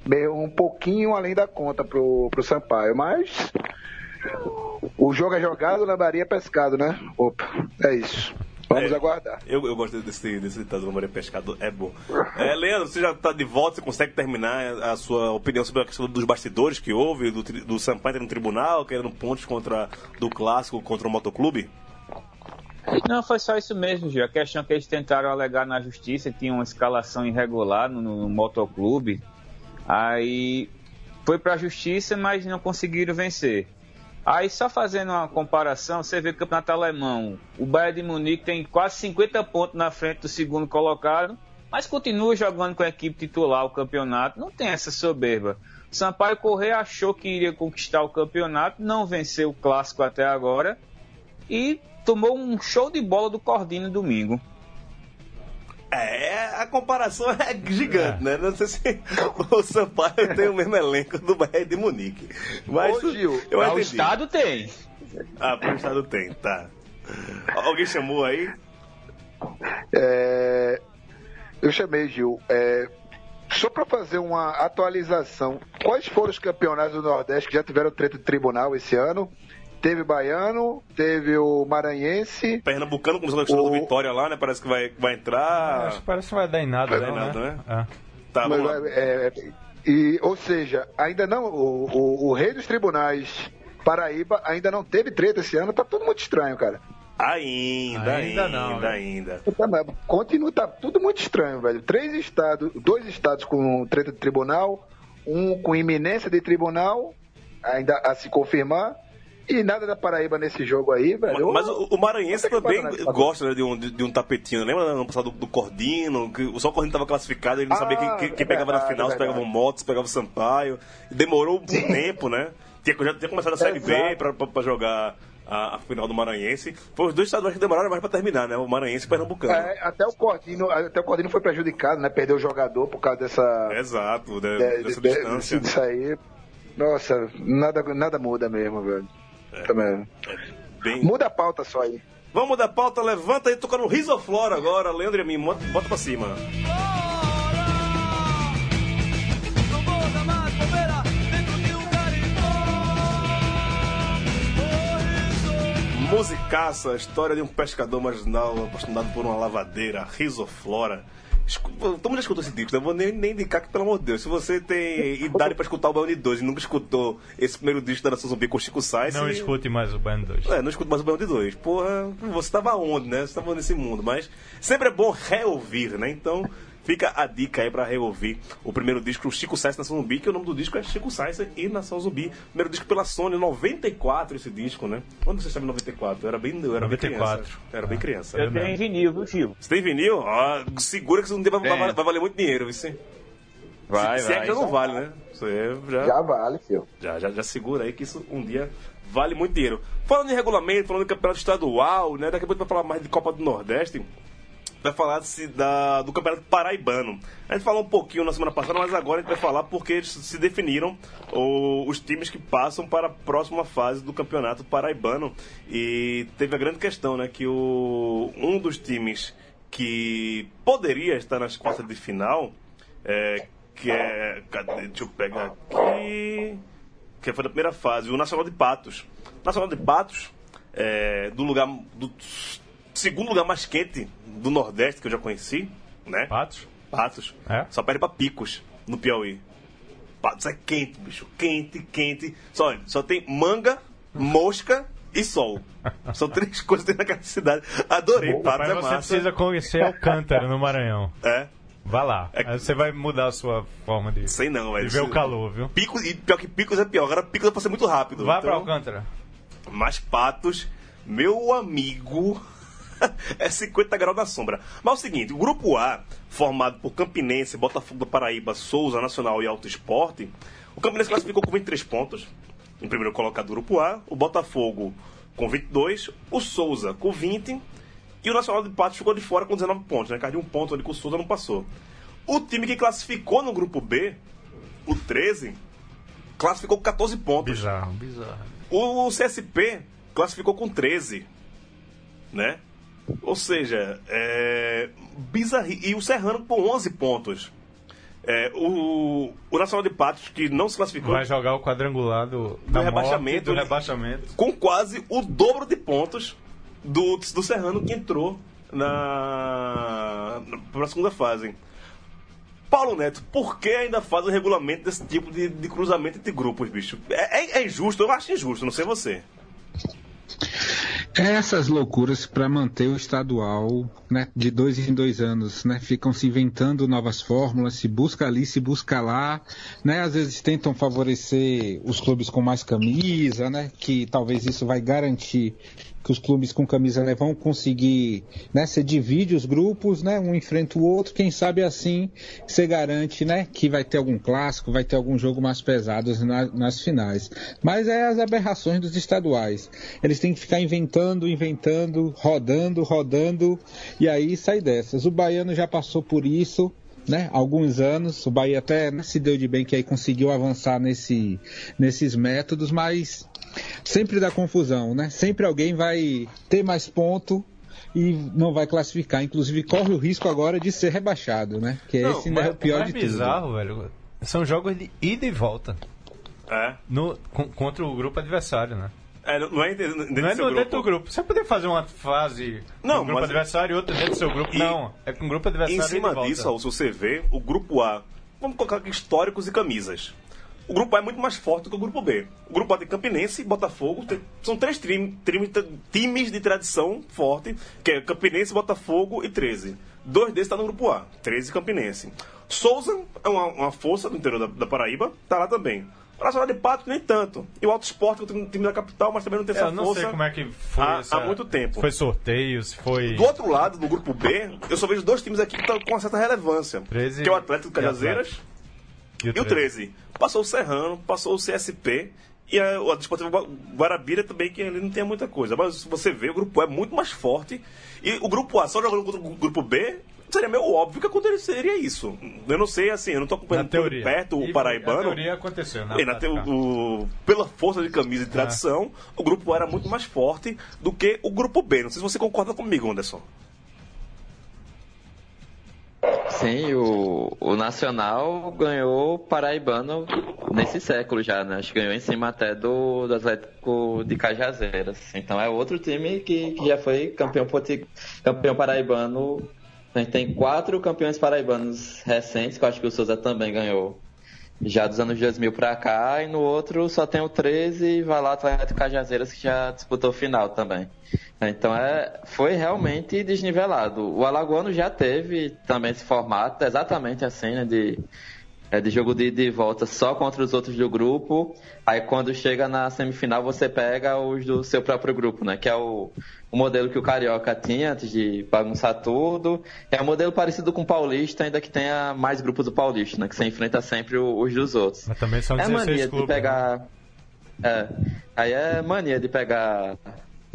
meio um pouquinho além da conta pro, pro Sampaio, mas o jogo é jogado, lambaria é pescado, né? Opa, é isso. Vamos É. aguardar. Eu, eu gosto desse, desse ditado do Maria Pescado, é bom. É, Leandro, você já está de volta, você consegue terminar a sua opinião sobre a questão dos bastidores que houve, do, do Sampaio no tribunal, querendo pontos contra do clássico contra o motoclube? Não, foi só isso mesmo, Gil. A questão que eles tentaram alegar na justiça tinha uma escalação irregular no, no motoclube. Aí foi pra justiça, mas não conseguiram vencer. Aí só fazendo uma comparação, você vê que o campeonato alemão, o Bayern de Munique tem quase 50 pontos na frente do segundo colocado, mas continua jogando com a equipe titular o campeonato, não tem essa soberba. Sampaio Correia achou que iria conquistar o campeonato, não venceu o clássico até agora e tomou um show de bola do Cordino domingo. É, a comparação é gigante, né? Não sei se o Sampaio tem o mesmo elenco do Bayern de Munique. Mas Ô, Gil, eu Ah, o estado tem. Ah, pro estado tem, tá. Alguém chamou aí? É, eu chamei, Gil. É, só para fazer uma atualização, quais foram os campeonatos do Nordeste que já tiveram treta de tribunal esse ano? Teve Baiano, teve o Maranhense. Pernambucano começou a questão do O- Vitória lá, né? Parece que vai, vai entrar. Acho que parece que não vai dar em nada, Vai dar não, em nada, né? né? É. Tá, Mas, vamos lá. é, e, ou seja, ainda não. O, o, o rei dos tribunais, Paraíba, ainda não teve treta esse ano. Tá tudo muito estranho, cara. Ainda, ainda, Ainda não, ainda, né? ainda. Tá, mas Continua, tá tudo muito estranho, velho. Três estados, dois estados com treta de tribunal, um com iminência de tribunal, ainda a se confirmar, e nada da Paraíba nesse jogo aí, velho. Mas o, o Maranhense que também gosta né, de, um, de, de um tapetinho. Lembra no ano passado do, do Cordino? Que só o Cordino estava classificado, ele não Ah, sabia quem, quem- quem é pegava na verdade, final, é se pegava o. Motos, se pegava o Sampaio. Demorou um tempo, né? Tinha, já tinha começado a Série B pra, pra, pra jogar a, a final do Maranhense. Foi os dois estaduais que demoraram mais pra terminar, né? O Maranhense e o Pernambucano. É, até o Cordino, até o Cordino foi prejudicado, né? Perdeu o jogador por causa dessa. Exato, de- de- dessa de- distância. disso aí. Nossa, nada, nada muda mesmo, velho. Também. Bem- Muda a pauta só aí. Vamos da pauta, levanta aí, toca no Risoflora agora, Leandro e a mim, bota bota pra cima. Musicaça, a história de um pescador marginal apaixonado por uma lavadeira, Risoflora. Todo mundo já escutou esse disco, não vou nem, nem indicar que, pelo amor de Deus, se você tem idade pra escutar o de 2 e nunca escutou esse primeiro disco da Nação Zumbi com o Chico Sainz... Não e- escute mais o Band 2. É, não escuto mais o de 2. Porra, você tava onde, né? Você tava nesse mundo. Mas sempre é bom reouvir, né? Então, fica a dica aí pra reouvir o primeiro disco Chico Sainz Nação Zumbi, que o nome do disco é Chico Sainz e Nação Zumbi. Primeiro disco pela Sony, 94 esse disco, né? Quando você estava em 94? Eu era bem, eu era bem 94. criança. Eu era bem criança. Eu tenho vinil, viu, Gil? Você tem vinil? Ó, segura que isso um dia vai, vai- vai valer muito dinheiro, viu? Se, Vai, se é vai. que já não vale, né? Você já... Já vale, filho. Já, já, já segura aí que isso um dia vale muito dinheiro. Falando em regulamento, falando em campeonato estadual, né? Daqui a pouco vai falar mais de Copa do Nordeste. Vai falar se da, do Campeonato Paraibano. A gente falou um pouquinho na semana passada, mas agora a gente vai falar porque eles se definiram o- os times que passam para a próxima fase do Campeonato Paraibano. E teve a grande questão, né? Que o, um dos times que poderia estar nas quartas de final, é, que é. Cadê? Deixa eu pegar aqui que foi da primeira fase, o Nacional de Patos. Nacional de Patos, é, do lugar do segundo lugar mais quente do Nordeste que eu já conheci, né? Patos? Patos. É? Só perde pra Picos, no Piauí. Patos é quente, bicho. Quente, quente. Só, só tem manga, mosca e sol. São três coisas que tem naquela cidade. Adorei, Patos Mas é você massa. precisa conhecer Alcântara, no Maranhão. É. Vá lá. É- Aí você vai mudar a sua forma de, Sei não, velho. de ver o calor, viu? Picos, e pior que Picos é pior. Agora Picos é pra ser muito rápido. Pra então- Alcântara. Mas Patos, meu amigo, é 50 graus na sombra. Mas é o seguinte, o grupo A, formado por Campinense, Botafogo da Paraíba, Souza, Nacional e Alto Esporte, o Campinense classificou com 23 pontos, em primeiro colocado do grupo A, o Botafogo com 22, o Souza com 20 e o Nacional de Patos ficou de fora com 19 pontos, né? Cada um ponto ali que o Souza não passou. O time que classificou no grupo B, o 13, classificou com 14 pontos. Bizarro, bizarro. O CSP classificou com 13, né? Ou seja, é, bizarri... E o Serrano com 11 pontos. É, o, o Nacional de Patos, que não se classificou, Vai jogar o quadrangular do, da rebaixamento, do né? rebaixamento. com quase o dobro de pontos do, do Serrano que entrou na, na segunda fase. Paulo Neto, por que ainda faz o regulamento desse tipo de, de cruzamento entre grupos, bicho? É, é- é injusto, eu acho injusto, não sei você. Essas loucuras para manter o estadual, né, de dois em dois anos, né, ficam se inventando novas fórmulas, se busca ali, se busca lá, né, às vezes tentam favorecer os clubes com mais camisa, né, que talvez isso vai garantir que os clubes com camisa né, vão conseguir, né, você divide os grupos, né, um enfrenta o outro, quem sabe assim você garante, né, que vai ter algum clássico, vai ter algum jogo mais pesado na- nas finais. Mas é as aberrações dos estaduais. Eles têm que ficar inventando, inventando, rodando, rodando, e aí sai dessas. O baiano já passou por isso, né, alguns anos. O Bahia até né, se deu de bem que aí conseguiu avançar nesse, nesses métodos, mas sempre dá confusão, né? Sempre alguém vai ter mais ponto e não vai classificar. Inclusive corre o risco agora de ser rebaixado, né? Que Não, esse ainda é o pior de tudo. bizarro, velho. São jogos de ida e volta. É. No, com- contra o grupo adversário, né? É, não é dentro, dentro Não é do no, dentro do grupo. Você poder fazer uma fase Não, com o grupo adversário e outra dentro do seu grupo. E- não, é com o grupo adversário Em cima disso, Raul, se você vê, o grupo A, vamos colocar aqui históricos e camisas. O grupo A é muito mais forte do que o grupo B. O grupo A tem Campinense e Botafogo. tem- são três times de tradição forte, que é Campinense, Botafogo e 13. Dois desses estão no grupo A, 13 e Campinense. Souza é uma, uma força do interior da, da Paraíba, tá lá também. O Nacional de Pato, nem tanto. E o Alto Esporte, que é o time da capital, mas também não tem É, essa eu não força. sei como é que foi há- essa- há muito tempo. Foi sorteio, se foi... Do outro lado, no grupo B, eu só vejo dois times aqui que estão com uma certa relevância. 13 que é o Atlético e Cajazeiras Atlético. e o 13. Passou o Serrano, passou o CSP E a, o Desportivo Gua- Guarabira também, que ele não tem muita coisa. Mas você vê, o grupo A é muito mais forte. E o grupo A só jogando contra o grupo B, seria meio óbvio que aconteceria isso. Eu não sei, assim, eu não tô Na acompanhando tão teoria. perto E o Paraibano. A teoria aconteceu, né? E na teo- o- pela força de camisa e tradição, o grupo A era muito mais forte do que o grupo B. Não sei se você concorda comigo, Anderson. Sim, o, o Nacional ganhou o Paraibano nesse século já, né? Acho que ganhou em cima até do, do Atlético de Cajazeiras. Então é outro time que, que já foi campeão, campeão paraibano. A gente tem quatro campeões paraibanos recentes, que eu acho que o Souza também ganhou. Já dos anos 2000 pra cá, e no outro só tem o 13 e vai lá Atlético Cajazeiras que já disputou o final também. Então é, foi realmente desnivelado. O Alagoano já teve também esse formato, exatamente assim, né, de, é, de jogo de ida e volta só contra os outros do grupo. Aí quando chega na semifinal você pega os do seu próprio grupo, né? Que é o, o modelo que o Carioca tinha antes de bagunçar tudo. É um modelo parecido com o Paulista, ainda que tenha mais grupos do Paulista, né? Que você enfrenta sempre os dos outros. Mas também são É 16 mania clubes. de pegar. É. Aí é mania de pegar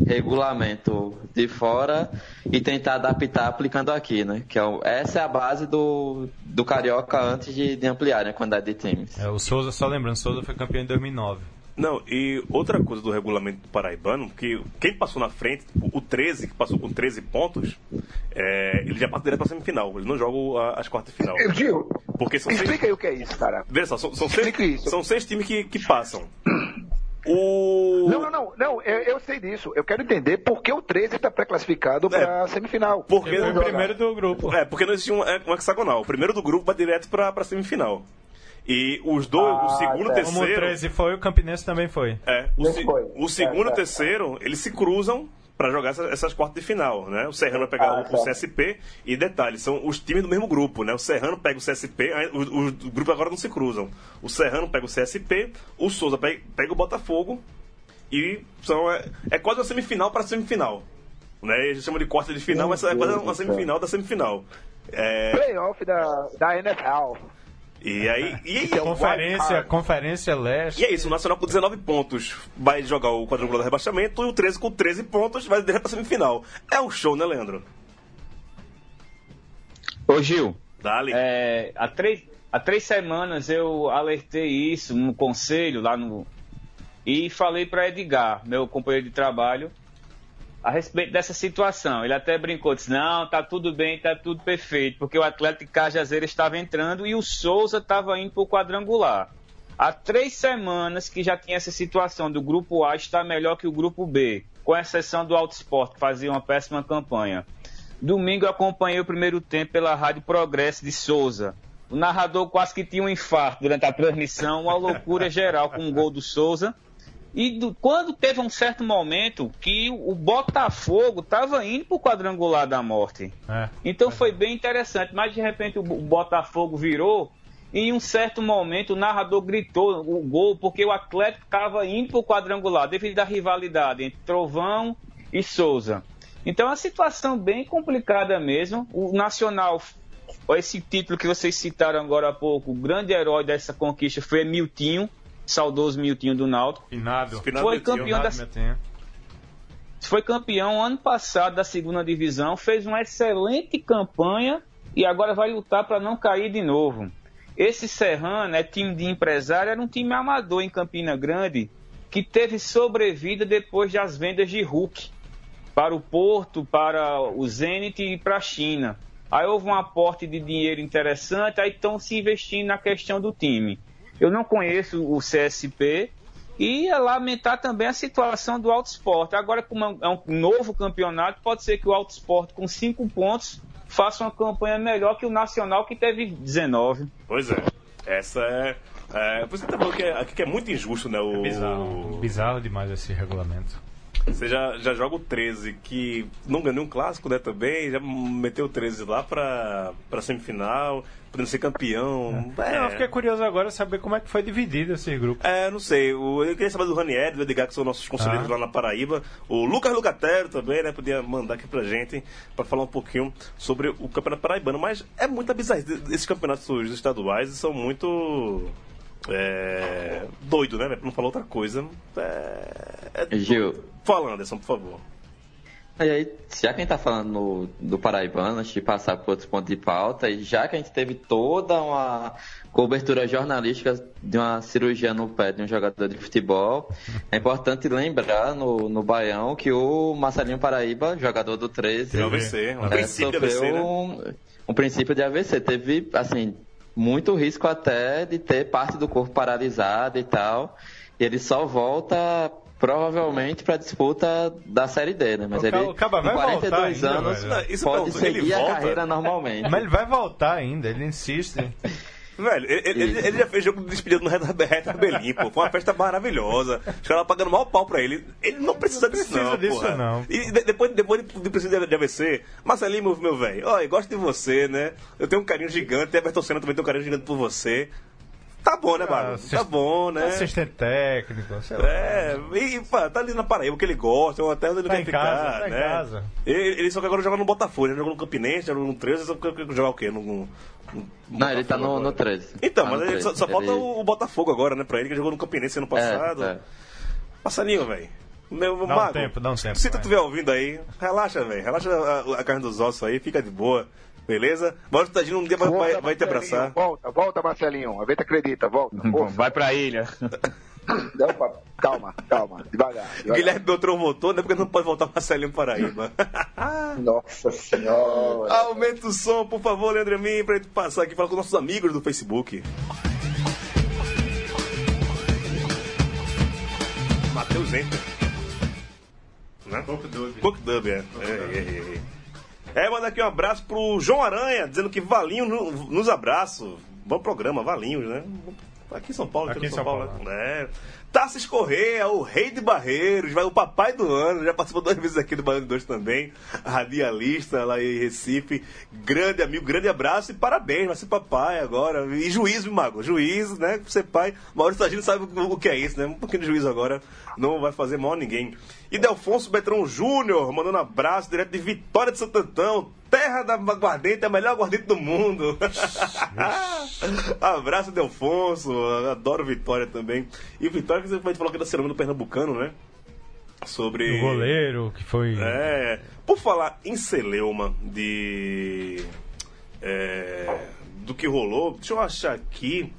regulamento de fora e tentar adaptar aplicando aqui, né? Que é o- essa é a base do, do Carioca antes de, de ampliar né, a quantidade de times. É, o Souza, só lembrando, o Souza foi campeão em 2009. Não, e outra coisa do regulamento do paraibano, que quem passou na frente, tipo, o 13, que passou com 13 pontos, é, ele já passa direto pra semifinal. Ele não joga a- as quartas de final. Eu, Gil, Porque são seis, explica aí o que é isso, cara. Veja só, são, são seis, Explica isso. são seis times que, que passam. O... Não, não, não, não eu, eu sei disso. Eu quero entender por que o 13 está pré-classificado para a semifinal. Porque foi o primeiro do grupo. É, porque não existia um, é, um hexagonal. O primeiro do grupo vai direto pra, pra semifinal. E os dois, o Ah, segundo e certo. Como o terceiro. 13 foi, o Campinense também foi. É, o, se- foi. o segundo É, e é. terceiro, eles se cruzam pra jogar essa- essas quartas de final, né? O Serrano vai pegar Ah, o, o certo. CSP e detalhe, são os times do mesmo grupo, né? O Serrano pega o CSP, os os grupos agora não se cruzam. O Serrano pega o CSP, o Souza pega, pega o Botafogo e são é, é quase uma semifinal para semifinal. Né? Eles chamam de quarta de final, mas é quase uma semifinal da semifinal. É, Playoff da, da NFL. E aí, e aí Conferência, Conferência Leste. E é isso, o Nacional com 19 pontos vai jogar o quadrangular do rebaixamento e o 13 com 13 pontos vai direto pra semifinal. É um show, né, Leandro? Ô Gil, Dali. é, há, três, há três semanas eu alertei isso no conselho lá no. E falei para Edgar, meu companheiro de trabalho, a respeito dessa situação. Ele até brincou, disse: não, tá tudo bem, tá tudo perfeito, porque o Atlético Cajazeira estava entrando e o Souza estava indo para o quadrangular. Há três semanas que já tinha essa situação do grupo A estar melhor que o grupo B, com exceção do Auto Sport, que fazia uma péssima campanha. Domingo eu acompanhei o primeiro tempo pela Rádio Progresso de Souza. O narrador quase que tinha um infarto durante a transmissão, uma loucura geral com o gol do Souza. E do- quando teve um certo momento que o Botafogo estava indo para o quadrangular da morte. É. Então foi bem interessante, mas de repente o Botafogo virou e em um certo momento o narrador gritou o gol porque o Atlético estava indo para o quadrangular devido à rivalidade entre Trovão e Souza. Então é uma situação bem complicada mesmo. O Nacional, esse título que vocês citaram agora há pouco, o grande herói dessa conquista foi Miltinho, saudoso Miltinho do Náutico. Finado. Finado Foi campeão da, foi campeão ano passado da segunda divisão, fez uma excelente campanha e agora vai lutar para não cair de novo. Esse Serrano é time de empresário, era um time amador em Campina Grande que teve sobrevida depois das vendas de Hulk para o Porto, para o Zenit e para a China. Aí houve um aporte de dinheiro interessante, aí estão se investindo na questão do time. Eu não conheço o CSP e é lamentar também a situação do Auto Sport. Agora, como é um novo campeonato, pode ser que o Auto Sport com cinco pontos faça uma campanha melhor que o Nacional, que teve 19. Pois é. Essa é. é por isso que tá falando que é, que é muito injusto, né? O, Bizarro. Bizarro demais esse regulamento. Você já, já joga o 13, que não ganhou um clássico, né, também, já meteu o 13 lá pra, pra semifinal, podendo ser campeão. É, Não, eu fiquei curioso agora saber como é que foi dividido esse grupo. É, não sei. O, eu queria saber do Ranieri, do Edgar, que são nossos conselheiros Ah. lá na Paraíba. O Lucas Lucatero também, né? Podia mandar aqui pra gente pra falar um pouquinho sobre o Campeonato Paraibano. Mas é muita bizarrice. Esses campeonatos estaduais são muito. É, doido, né? Pra não falar outra coisa. É, é Gil, Fala, Anderson, por favor. E aí, já que a gente tá falando no- do Paraibano, antes de passar para outros pontos de pauta, e já que a gente teve toda uma cobertura jornalística de uma cirurgia no pé de um jogador de futebol, é importante lembrar no, no Baião que o Marcelinho Paraíba, jogador do 13, Tem AVC, um é, princípio de sofreu AVC, né? um, um princípio de AVC. Teve, assim, muito risco até de ter parte do corpo paralisado e tal. E ele só volta provavelmente para a disputa da Série D, né? Mas O ele, o Caba vai com 42 voltar ainda, anos, velho. Isso pode pergunto, ele seguir a volta? carreira normalmente. Mas ele vai voltar ainda, ele insiste. Velho, ele, ele- ele já fez jogo de despedida no Reta Reta Belim, pô. Foi uma festa maravilhosa. Os caras pagando mal pau pra ele. Ele não precisa disso, precisa não. disso, porra. não. E de- depois, depois de, de precisar de AVC, Marcelinho, meu- velho, olha, gosto de você, né? Eu tenho um carinho gigante, Everton Senna também tem um carinho gigante por você. Tá bom, né, Bago? assist- Tá bom, né? Assistente técnico, sei lá. É, e pá, tá ali na Paraíba, que ele gosta, é uma terra onde ele Tá quer em ficar, casa, tá em né? casa. Ele, ele só que agora joga no Botafogo, ele jogou no Campinense, jogou no 13, só que jogar o quê? No, no- no Não, ele tá no, no agora. 13. Então, Tá mas no ele só, 13. só falta Ele- o Botafogo agora, né, pra ele, que jogou no Campinense ano passado. É, é. Passarinho, velho. Meu Dá um mago, tempo, dá um tempo, Se tu estiver ouvindo aí, relaxa, velho. Relaxa a, a carne dos ossos aí, fica de boa. Beleza? Bora Tadinho um dia vai, vai, vai te abraçar. Volta, volta, Marcelinho. A gente acredita, volta. Porra. Vai pra ilha. Não, calma, calma, devagar. devagar. Guilherme Beltrão voltou, né? Porque não pode voltar Marcelinho Paraíba. Nossa senhora. Aumenta o som, por favor, Leandro Amin, pra gente passar aqui e falar com nossos amigos do Facebook. Matheus Enter. Né? Pouco dúvida. Cook Dub, é. É, é, é. É, manda aqui um abraço pro João Aranha, dizendo que Valinho no- nos abraços. Bom programa, Valinhos, né? Aqui em São Paulo, Aqui aqui em São Paulo. né? É. Tassis Correia, o rei de Barreiros, vai o papai do ano, já participou duas vezes aqui do Baiano 2 também, radialista lá em Recife, grande amigo, grande abraço e parabéns, vai ser papai agora, e juízo, mago, juízo, né, ser pai, Maurício Tagino sabe o, que é isso, né, um pouquinho de juízo agora, não vai fazer mal a ninguém. E Delfonso Betrão Júnior, mandando um abraço direto de Vitória de Santo Antão, terra da aguardente, a melhor aguardente do mundo. abraço, Delfonso, adoro Vitória também. E Vitória, que você falar aqui da cerâmica do Pernambucano, né? Sobre. O goleiro, que foi. É. Por falar em celeuma de. é, do que rolou, deixa eu achar aqui.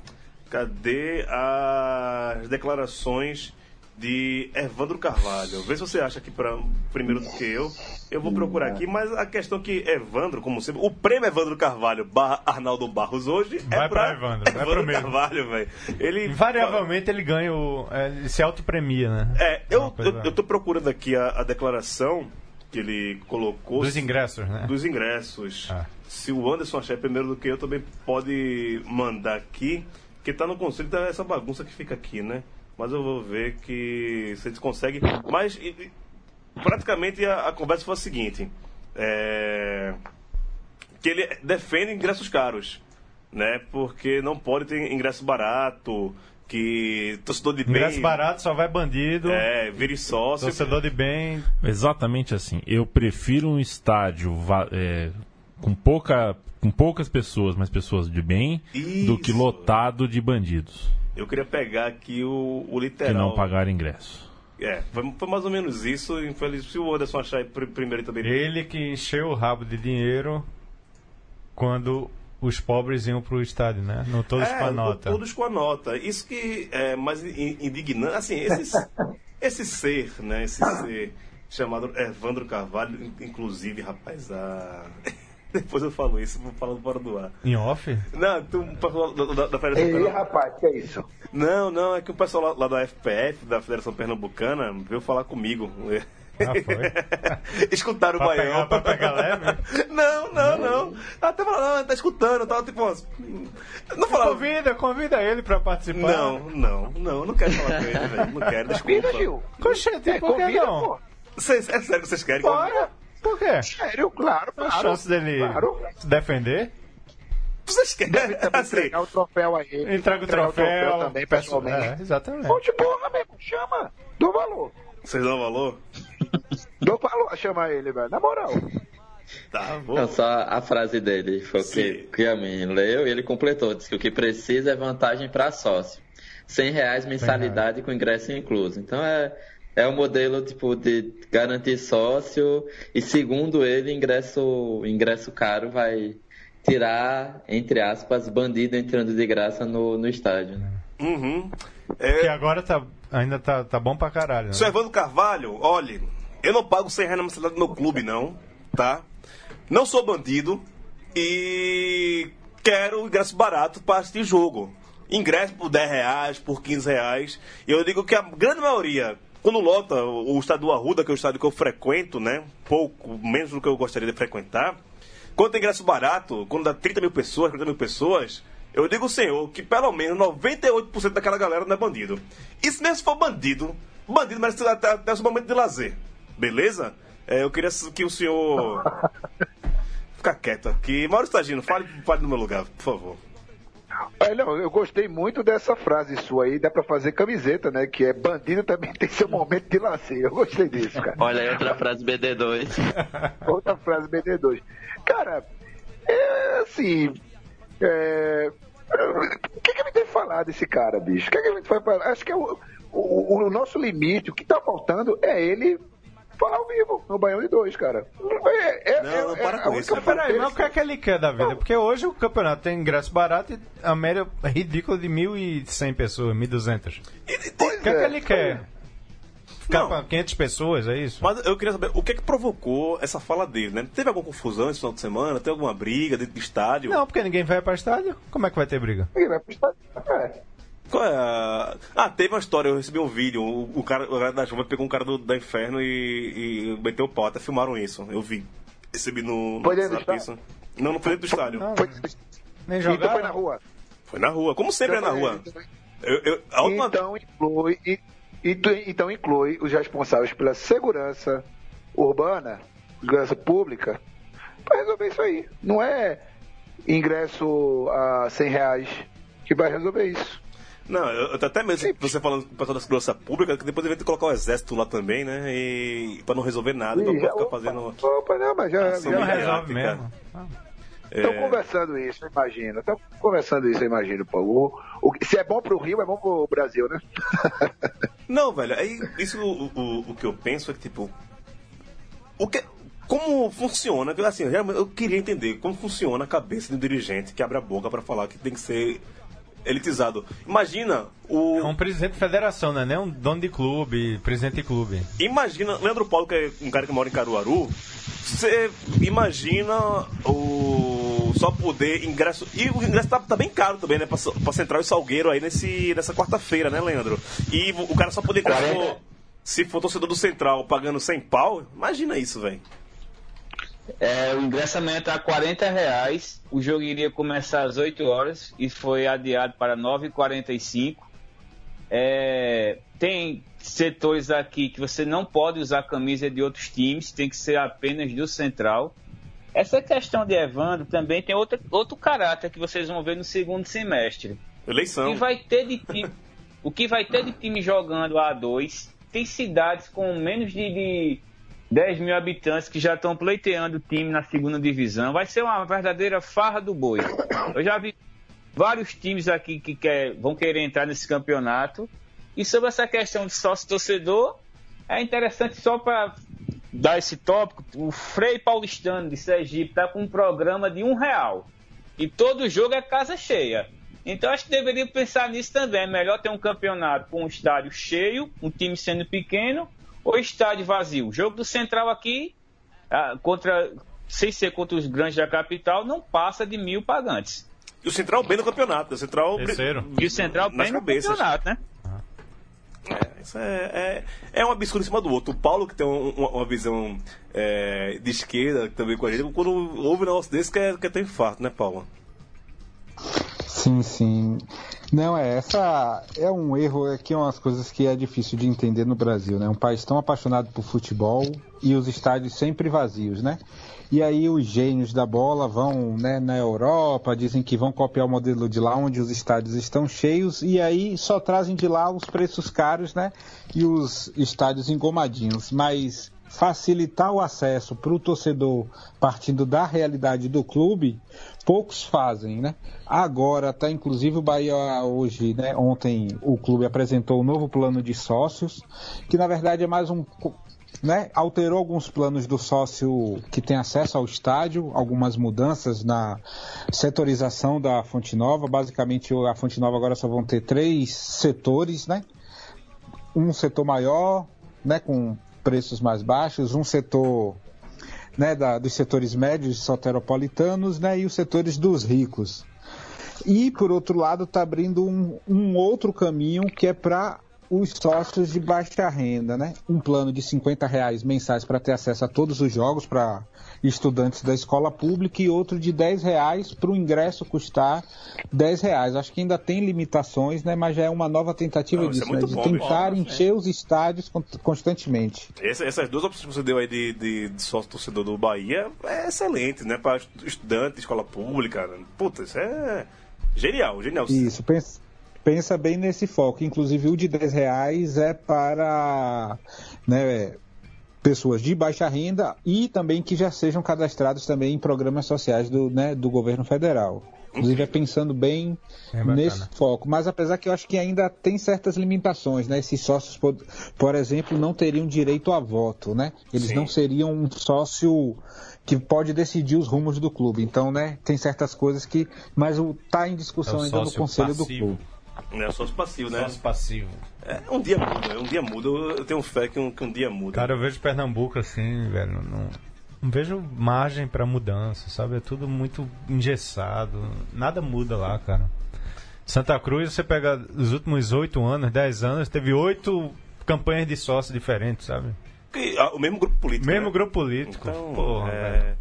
Cadê as declarações de Evandro Carvalho? Vê se você acha aqui pra, primeiro do que eu. Eu vou procurar aqui, mas a questão que Evandro, como sempre, o prêmio Evandro Carvalho barra Arnaldo Barros hoje é Vai pra pra Evandro, vai pro. Carvalho, velho. Ele Invariavelmente ele ganha o. é, Ele se autopremia, né? é, eu, eu, eu tô procurando aqui a, a declaração que ele colocou. Dos ingressos, né? Dos ingressos. Ah. Se o Anderson achar primeiro do que eu, também pode mandar aqui. Que tá no conselho, tá essa bagunça que fica aqui, né? Mas eu vou ver que se eles conseguem. Mas e- praticamente a, a conversa foi a seguinte. É, que ele defende ingressos caros, né? Porque não pode ter ingresso barato, que torcedor de bem... Ingresso barato só vai bandido. É, vire sócio. Torcedor de bem. Exatamente assim. Eu prefiro um estádio é, com, pouca, com poucas pessoas, mas pessoas de bem, do que Isso. lotado de bandidos Eu queria pegar aqui o, o que literal. não pagaram ingresso. É, foi, foi mais ou menos isso. Infelizmente, se o Anderson achar primeiro também. Ele que encheu o rabo de dinheiro quando os pobres iam pro estádio, né? Não todos com a É, nota. Todos com a nota. Isso que é mais in- indignante. Assim, esse, esse ser, né? Esse ser chamado Evandro Carvalho, in- inclusive, rapaz, a. Depois eu falo isso, vou falando fora do ar. Em off? Não, tu falar da, da, da Federação Ei, Pernambucana. rapaz, que é isso? Não, não, é que o pessoal lá, lá da FPF, da Federação Pernambucana, veio falar comigo. Ah, foi? Escutaram o Pra baião. pegar- pra pegar leve? Não, não, não. Até falando, não, tá escutando, tava tipo. Não falava. Convida, convida ele pra participar. Não, não, não, não quero falar com ele, velho. Não quero, Convida, desculpa. Gil. Coxete, É, por que convida, não? Vocês, é sério que vocês querem? Bora! Por quê? Sério, claro, A claro. chance dele Claro. se defender? Vocês querem? Assim, Entregar o troféu aí. Entrega o Entregar troféu. também, pessoalmente. É, exatamente. De porra mesmo, chama. Dou valor. vocês dão valor? Dou valor a chamar ele, velho. Na moral. Tá, vou. Não, só a frase dele foi o que, que a mim leu e ele completou. Disse que o que precisa é vantagem para sócio. 100 reais mensalidade com ingresso incluso. Então é, é um modelo tipo de garantir sócio e segundo ele ingresso ingresso caro vai tirar entre aspas bandido entrando de graça no, no estádio. né? Uhum. Que agora tá, ainda tá, tá bom pra caralho. Né? Seu Evandro Carvalho, olhe, eu não pago 100 reais na mensalidade do meu clube, não, tá? Não sou bandido e quero ingresso barato para assistir jogo. Ingresso por 10 reais, por 15 reais. E eu digo que a grande maioria, quando lota o estádio do Arruda, que é o estádio que eu frequento, né? Pouco, menos do que eu gostaria de frequentar. Quando tem ingresso barato, quando dá 30 mil pessoas, 40 mil pessoas, eu digo, senhor, que pelo menos 98% daquela galera não é bandido. E se mesmo for bandido, bandido merece até, até o seu momento de lazer. Beleza? É, eu queria que o senhor. Ficar quieto aqui. Maurício Tagino, fale, fale no meu lugar, por favor. Olha, não, eu gostei muito dessa frase sua aí, dá pra fazer camiseta, né? Que é bandido também tem seu momento de lazer. Eu gostei disso, cara. Olha aí outra frase BD2. Outra frase BD2. Cara, é assim. É... O que, que a gente vai falar desse cara, bicho? O que, que a gente vai falar? Acho que é o, o, o nosso limite, o que tá faltando é ele falar ao vivo, no Baião de dois, cara. É, é, Não, não é- para é com a isso. única Peraí, mas o que é que ele quer da vida? Porque hoje o campeonato tem ingresso barato e a média é ridícula de 1.100 pessoas, 1.200. Pois O que é que é. ele quer? Ficar Não. pra 500 pessoas, é isso? Mas eu queria saber o que é que provocou essa fala dele, né? Teve alguma confusão esse final de semana? Teve alguma briga dentro do estádio? Não, porque ninguém vai pra estádio. Como é que vai ter briga? Ele vai pro estádio. É. Qual é a... Ah, teve uma história, eu recebi um vídeo. O, o cara, o cara da chuva pegou um cara do, da inferno e, e meteu o pau. Até filmaram isso. Eu vi. Recebi no, no Foi dentro do WhatsApp isso. Não, não foi dentro do estádio. Não, Foi, nem então jogar. foi na rua. Foi na rua. Como sempre é na rua. Eu, eu, a última... Então inclui, e- e então inclui os responsáveis pela segurança urbana, segurança pública, para resolver isso aí. Não é ingresso a 100 reais que vai resolver isso. Não, eu, eu tô até mesmo você falando com o pessoal da segurança pública, que depois devia ter que colocar o exército lá também, né? E pra não resolver nada, Ih, pra já- ficar fazendo. Opa, não, mas já, já resolve mesmo. Estão É, conversando isso, eu imagino. Estão conversando isso, eu imagino, pô. O, o- se é bom pro Rio, é bom pro Brasil, né? Não, velho, aí isso o, o, o que eu penso é que, tipo. O que. Como funciona? Assim, eu eu queria entender como funciona a cabeça de um dirigente que abre a boca pra falar que tem que ser elitizado. Imagina o. É um presidente de federação, né? Nem um dono de clube, presidente de clube. Imagina, Leandro Paulo, que é um cara que mora em Caruaru, você imagina o só poder ingresso. E o ingresso tá, tá bem caro também, né? Pra, pra Central e Salgueiro aí nesse, nessa quarta-feira, né, Leandro? E o cara só poder entrar se for, se for torcedor do Central pagando 100 pau, imagina isso, velho. É, o ingressamento a 40 reais. O jogo iria começar às 8 horas e foi adiado para 9h45. É, tem setores aqui que você não pode usar camisa de outros times, tem que ser apenas do Central. Essa questão de Evandro também tem outra, outro caráter que vocês vão ver no segundo semestre. O Eleição. que vai ter de time, o que vai ter de time jogando A2? Tem cidades com menos de, de 10 mil habitantes que já estão pleiteando time na segunda divisão. Vai ser uma verdadeira farra do boi. Eu já vi vários times aqui que quer, vão querer entrar nesse campeonato. E sobre essa questão de sócio-torcedor, é interessante só para dar esse tópico. O Frei Paulistano de Sergipe está com um programa de um real. E todo jogo é casa cheia. Então acho que deveria pensar nisso também. É melhor ter um campeonato com um estádio cheio, um time sendo pequeno, ou estádio vazio. O jogo do Central aqui, ah, contra, sem ser contra os grandes da capital, não passa de mil pagantes. E o Central bem no campeonato. O Central. Terceiro. E o Central bem no cabeças. campeonato, né? É, isso é, é, é um absurdo em cima do outro. O Paulo, que tem um- uma, uma visão é, de esquerda também com a gente, quando ouve um negócio desse, quer, quer ter infarto, né, Paulo? Sim, sim. Não, é, essa é um erro, é que é umas coisas que é difícil de entender no Brasil, né? Um país tão apaixonado por futebol e os estádios sempre vazios, né? E aí os gênios da bola vão né, na Europa, dizem que vão copiar o modelo de lá onde os estádios estão cheios e aí só trazem de lá os preços caros, né? E os estádios engomadinhos. Mas facilitar o acesso para o torcedor partindo da realidade do clube, poucos fazem, né? Agora tá inclusive o Bahia hoje, né? Ontem o clube apresentou um novo plano de sócios, que na verdade é mais um né, alterou alguns planos do sócio que tem acesso ao estádio, algumas mudanças na setorização da Fonte Nova. Basicamente, a Fonte Nova agora só vão ter três setores, né? Um setor maior, né, com preços mais baixos, um setor né, da, dos setores médios soteropolitanos né, e os setores dos ricos. E, por outro lado, está abrindo um, um outro caminho que é para os sócios de baixa renda, né? Um plano de 50 reais mensais para ter acesso a todos os jogos para estudantes da escola pública e outro de 10 reais para o ingresso custar 10 reais. Acho que ainda tem limitações, né? Mas já é uma nova tentativa Não, isso disso, é né? De bom, tentar bicho. encher os estádios con- constantemente. Essa- essas duas opções que você deu aí de, de, de sócio torcedor do Bahia é excelente, né? Para estudante, escola pública. Puta, isso é genial, genial. Isso, pensa, pensa bem nesse foco. Inclusive o de 10 reais é para né, pessoas de baixa renda e também que já sejam cadastrados também em programas sociais do, né, do governo federal. Inclusive é pensando bem É nesse foco. Mas apesar que eu acho que ainda tem certas limitações, né? Esses sócios, por, por exemplo, não teriam direito a voto, né? Eles Sim. não seriam um sócio que pode decidir os rumos do clube. Então, né, tem certas coisas que. Mas o tá em discussão É ainda no conselho passivo. do clube. É sócio passivo, né? Sócio passivo. É, um dia muda, né? um dia muda. Eu tenho fé que um, que um dia muda. Cara, eu vejo Pernambuco assim, velho. Não, não vejo margem pra mudança, sabe? É tudo muito engessado. Nada muda lá, cara. Santa Cruz, você pega os últimos oito anos, dez anos, teve oito campanhas de sócio diferentes, sabe? Ah, o mesmo grupo político. Mesmo né? grupo político. Então, Porra, é.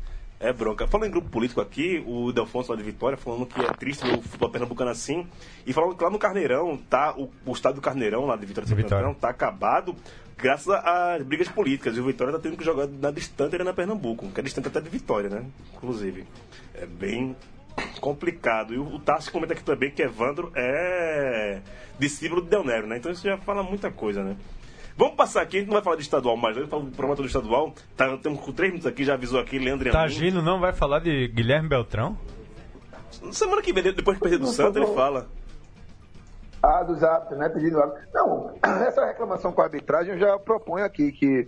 É bronca. Falando em grupo político aqui, o Delfonso lá de Vitória falando que é triste ver o futebol pernambucano assim. E falando que lá no Carneirão, tá, o, o estado do Carneirão, lá de Vitória de Vitória. Tá acabado graças às brigas políticas. E o Vitória tá tendo que jogar na distante na Pernambuco, que é distante até de Vitória, né? Inclusive. É bem complicado. E o, o Tarso comenta aqui também que Evandro é discípulo de Del Nero, né? Então isso já fala muita coisa, né? Vamos passar aqui, a gente não vai falar de estadual mais, vamos falar do programa todo estadual. Tá, temos com três minutos aqui, já avisou aqui, Leandro e. Tagino não vai falar de Guilherme Beltrão? Semana que vem, depois que perder do Santos, ele fala. Ah, dos árbitros, né? Pedindo árbitro. Não, essa reclamação com a arbitragem eu já proponho aqui que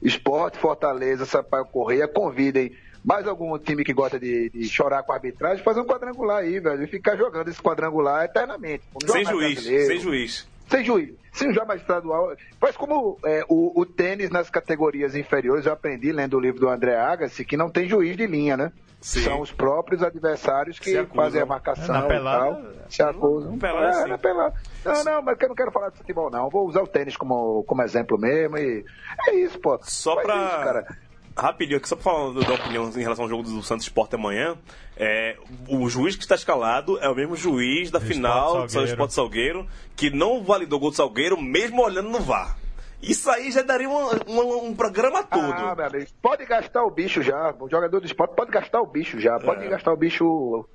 Esporte, Fortaleza, Sampaio Correia convidem mais algum time que gosta de, de chorar com a arbitragem, fazer um quadrangular aí, velho, e ficar jogando esse quadrangular eternamente. Sem juiz, brasileiro. sem juiz. Sem juiz. Sem jogar mais estadual. Faz como é, o, o tênis nas categorias inferiores, eu aprendi lendo o livro do André Agassi, que não tem juiz de linha, né? Sim. São os próprios adversários que fazem a marcação Na e pelada, tal. Se acusam. pelada, é, na pelada. Não, não, mas eu não quero falar de futebol, não. Vou usar o tênis como, como exemplo mesmo. E é isso, pô. Só Faz pra. isso, cara. Rapidinho aqui, só pra falar da opinião em relação ao jogo do Santos Sport amanhã. É, o juiz que está escalado é o mesmo juiz da final do Salgueiro. Sport Salgueiro, que não validou o gol do Salgueiro, mesmo olhando no VAR. Isso aí já daria um, um, um programa todo. Ah, meu amigo, pode gastar o bicho já. O jogador do esporte pode gastar o bicho já. Pode É. gastar o bicho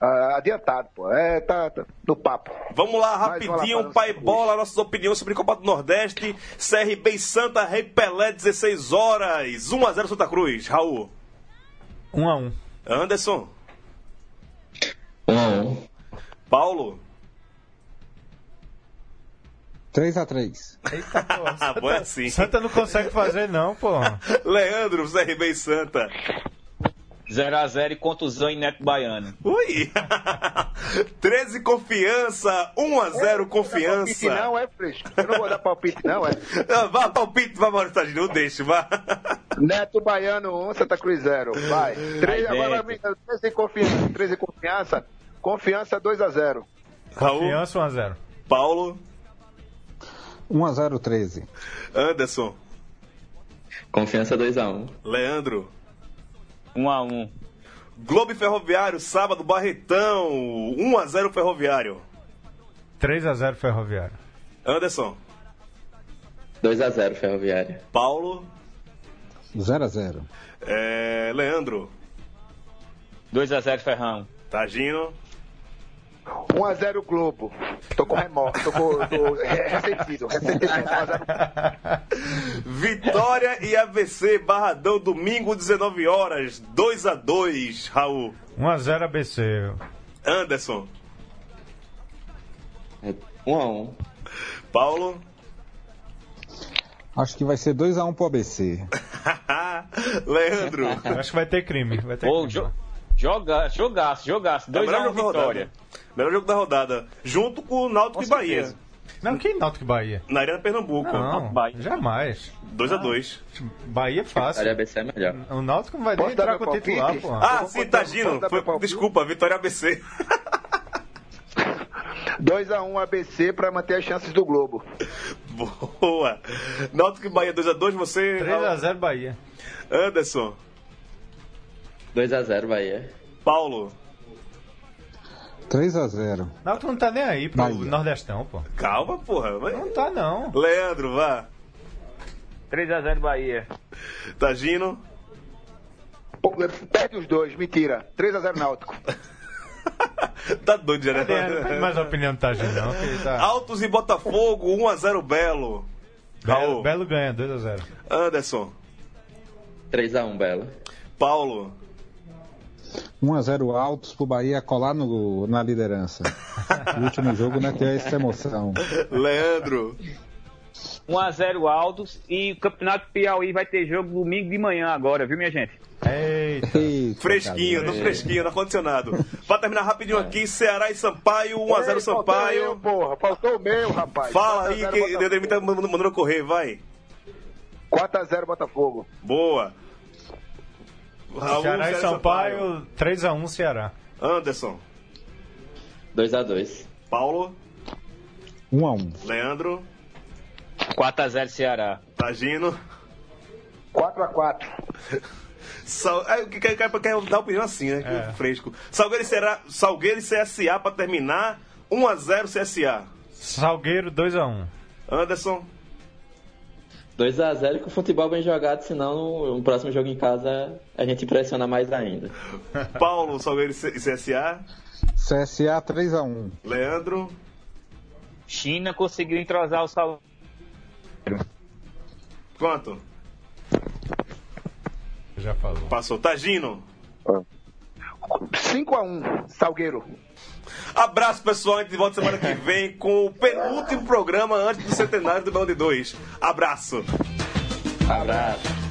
ah, adiantado, pô. É, tá, tá no papo. Vamos lá, rapidinho, pai bola, nossas opiniões sobre Copa do Nordeste. CRB e Santa, Rei Pelé, 16 horas. 1x0 Santa Cruz. Raul. Um a um. Anderson. Um a um. Paulo. 3x3. Eita, porra. Ah, bom é assim. Santa não consegue fazer, não, porra. Leandro, CRB e Santa. 0x0 e contusão em Neto Baiano. Ui! 13 confiança, 1x0 confiança. Palpite não, é fresco. Eu não vou dar palpite, não, é. Ah, Vá, palpite, vá, Maurício Tadinho, não deixe, vá. Neto Baiano 1, Santa Cruz 0. Vai. Três, Vai, agora, Neto. amiga, 13 confiança. 13 confiança. Confiança 2x0. Raul, Confiança 1 a 0. Paulo, 1x0, 13. Anderson, Confiança 2x1. Leandro. 1x1. Globo e Ferroviário, sábado, Barretão. 1x0 Ferroviário. 3 a 0 Ferroviário. Anderson, 2x0 Ferroviária. Paulo, 0x0. é, Leandro, 2x0 Ferrão. Tagino, 1x0 Globo. Tô com remorso, tô, com, tô re- ressentido. Ressentimento. 1x0 Vitória e ABC, Barradão, domingo, 19 horas. 2 a 2 Raul. 1x0 ABC. Anderson. É 1 a 1 Paulo. Acho que vai ser 2x1 pro ABC. Leandro. Acho que vai ter crime. Vai ter Ô, crime. jo joga, jogaço, jogaço. É o 2 melhor a 1 jogo da vitória. rodada. Melhor jogo da rodada. Junto com o Náutico Com e Bahia. certeza. Não, que Náutico e Bahia? Na Arena Pernambuco. Não, Bahia. jamais. 2 a 2 Bahia é fácil. Vitória ABC é melhor. O Náutico não vai nem Posso dar entrar com o titular, porra. Ah, sim, meu palpite? desculpa, Vitória ABC. 2x1 ABC pra manter as chances do Globo. Boa. Náutico e Bahia 2 a 2 você. 3x0 Bahia. Anderson. 2 a 0 Bahia. Paulo. 3x0. O Náutico não tá nem aí pro Bahia. Nordestão, pô. Calma, porra. Vai. Não tá, não. Leandro, vá. 3 a 0 Bahia. Tagino. Pô, Perde os dois, mentira. 3x0 Náutico. tá doido já, né? Não tem mais opinião do Tagino, não. tá- Altos e Botafogo, 1x0 Belo. Belo. Belo ganha, 2x0. Anderson. 3 a 1 Bela. Paulo. 1x0 altos pro Bahia colar no, na liderança. O último jogo não tem essa emoção. Leandro. 1 a 0 Aldos e o Campeonato Piauí vai ter jogo domingo de manhã agora, viu minha gente? Eita. Eita, Fresquinho, tô fresquinho, no ar-condicionado. Pra terminar rapidinho aqui, Ceará e Sampaio, 1x0 Ei, faltou eu, Sampaio. porra. Faltou o meu, rapaz. Fala aí 4x0 que Dedemir tá mandando mandando correr, vai. 4x0 Botafogo. Boa. Raul, Ceará e Ceará Sampaio, 3x1 Ceará. Anderson. 2 a 2 Paulo. 1x1. Leandro. 4 a 0 Ceará. Tagino. 4x4. Sal... É, que quer, quer, quer dar opinião assim, né? É. Fresco. Salgueiro e, Ceará, Salgueiro e CSA pra terminar. 1x0 CSA. Salgueiro, 2x1. Anderson. 2 a 0 com o futebol bem jogado, senão no, próximo jogo em casa a gente impressiona mais ainda. Paulo, Salgueiro e CSA. CSA 3x1. Leandro. China conseguiu entrosar o Sal. Quanto? Já falou. Passou. Tagino. 5x1 Salgueiro. Abraço, pessoal. A gente volta semana que vem com o penúltimo programa antes do centenário do Belo de 2. Abraço. Abraço.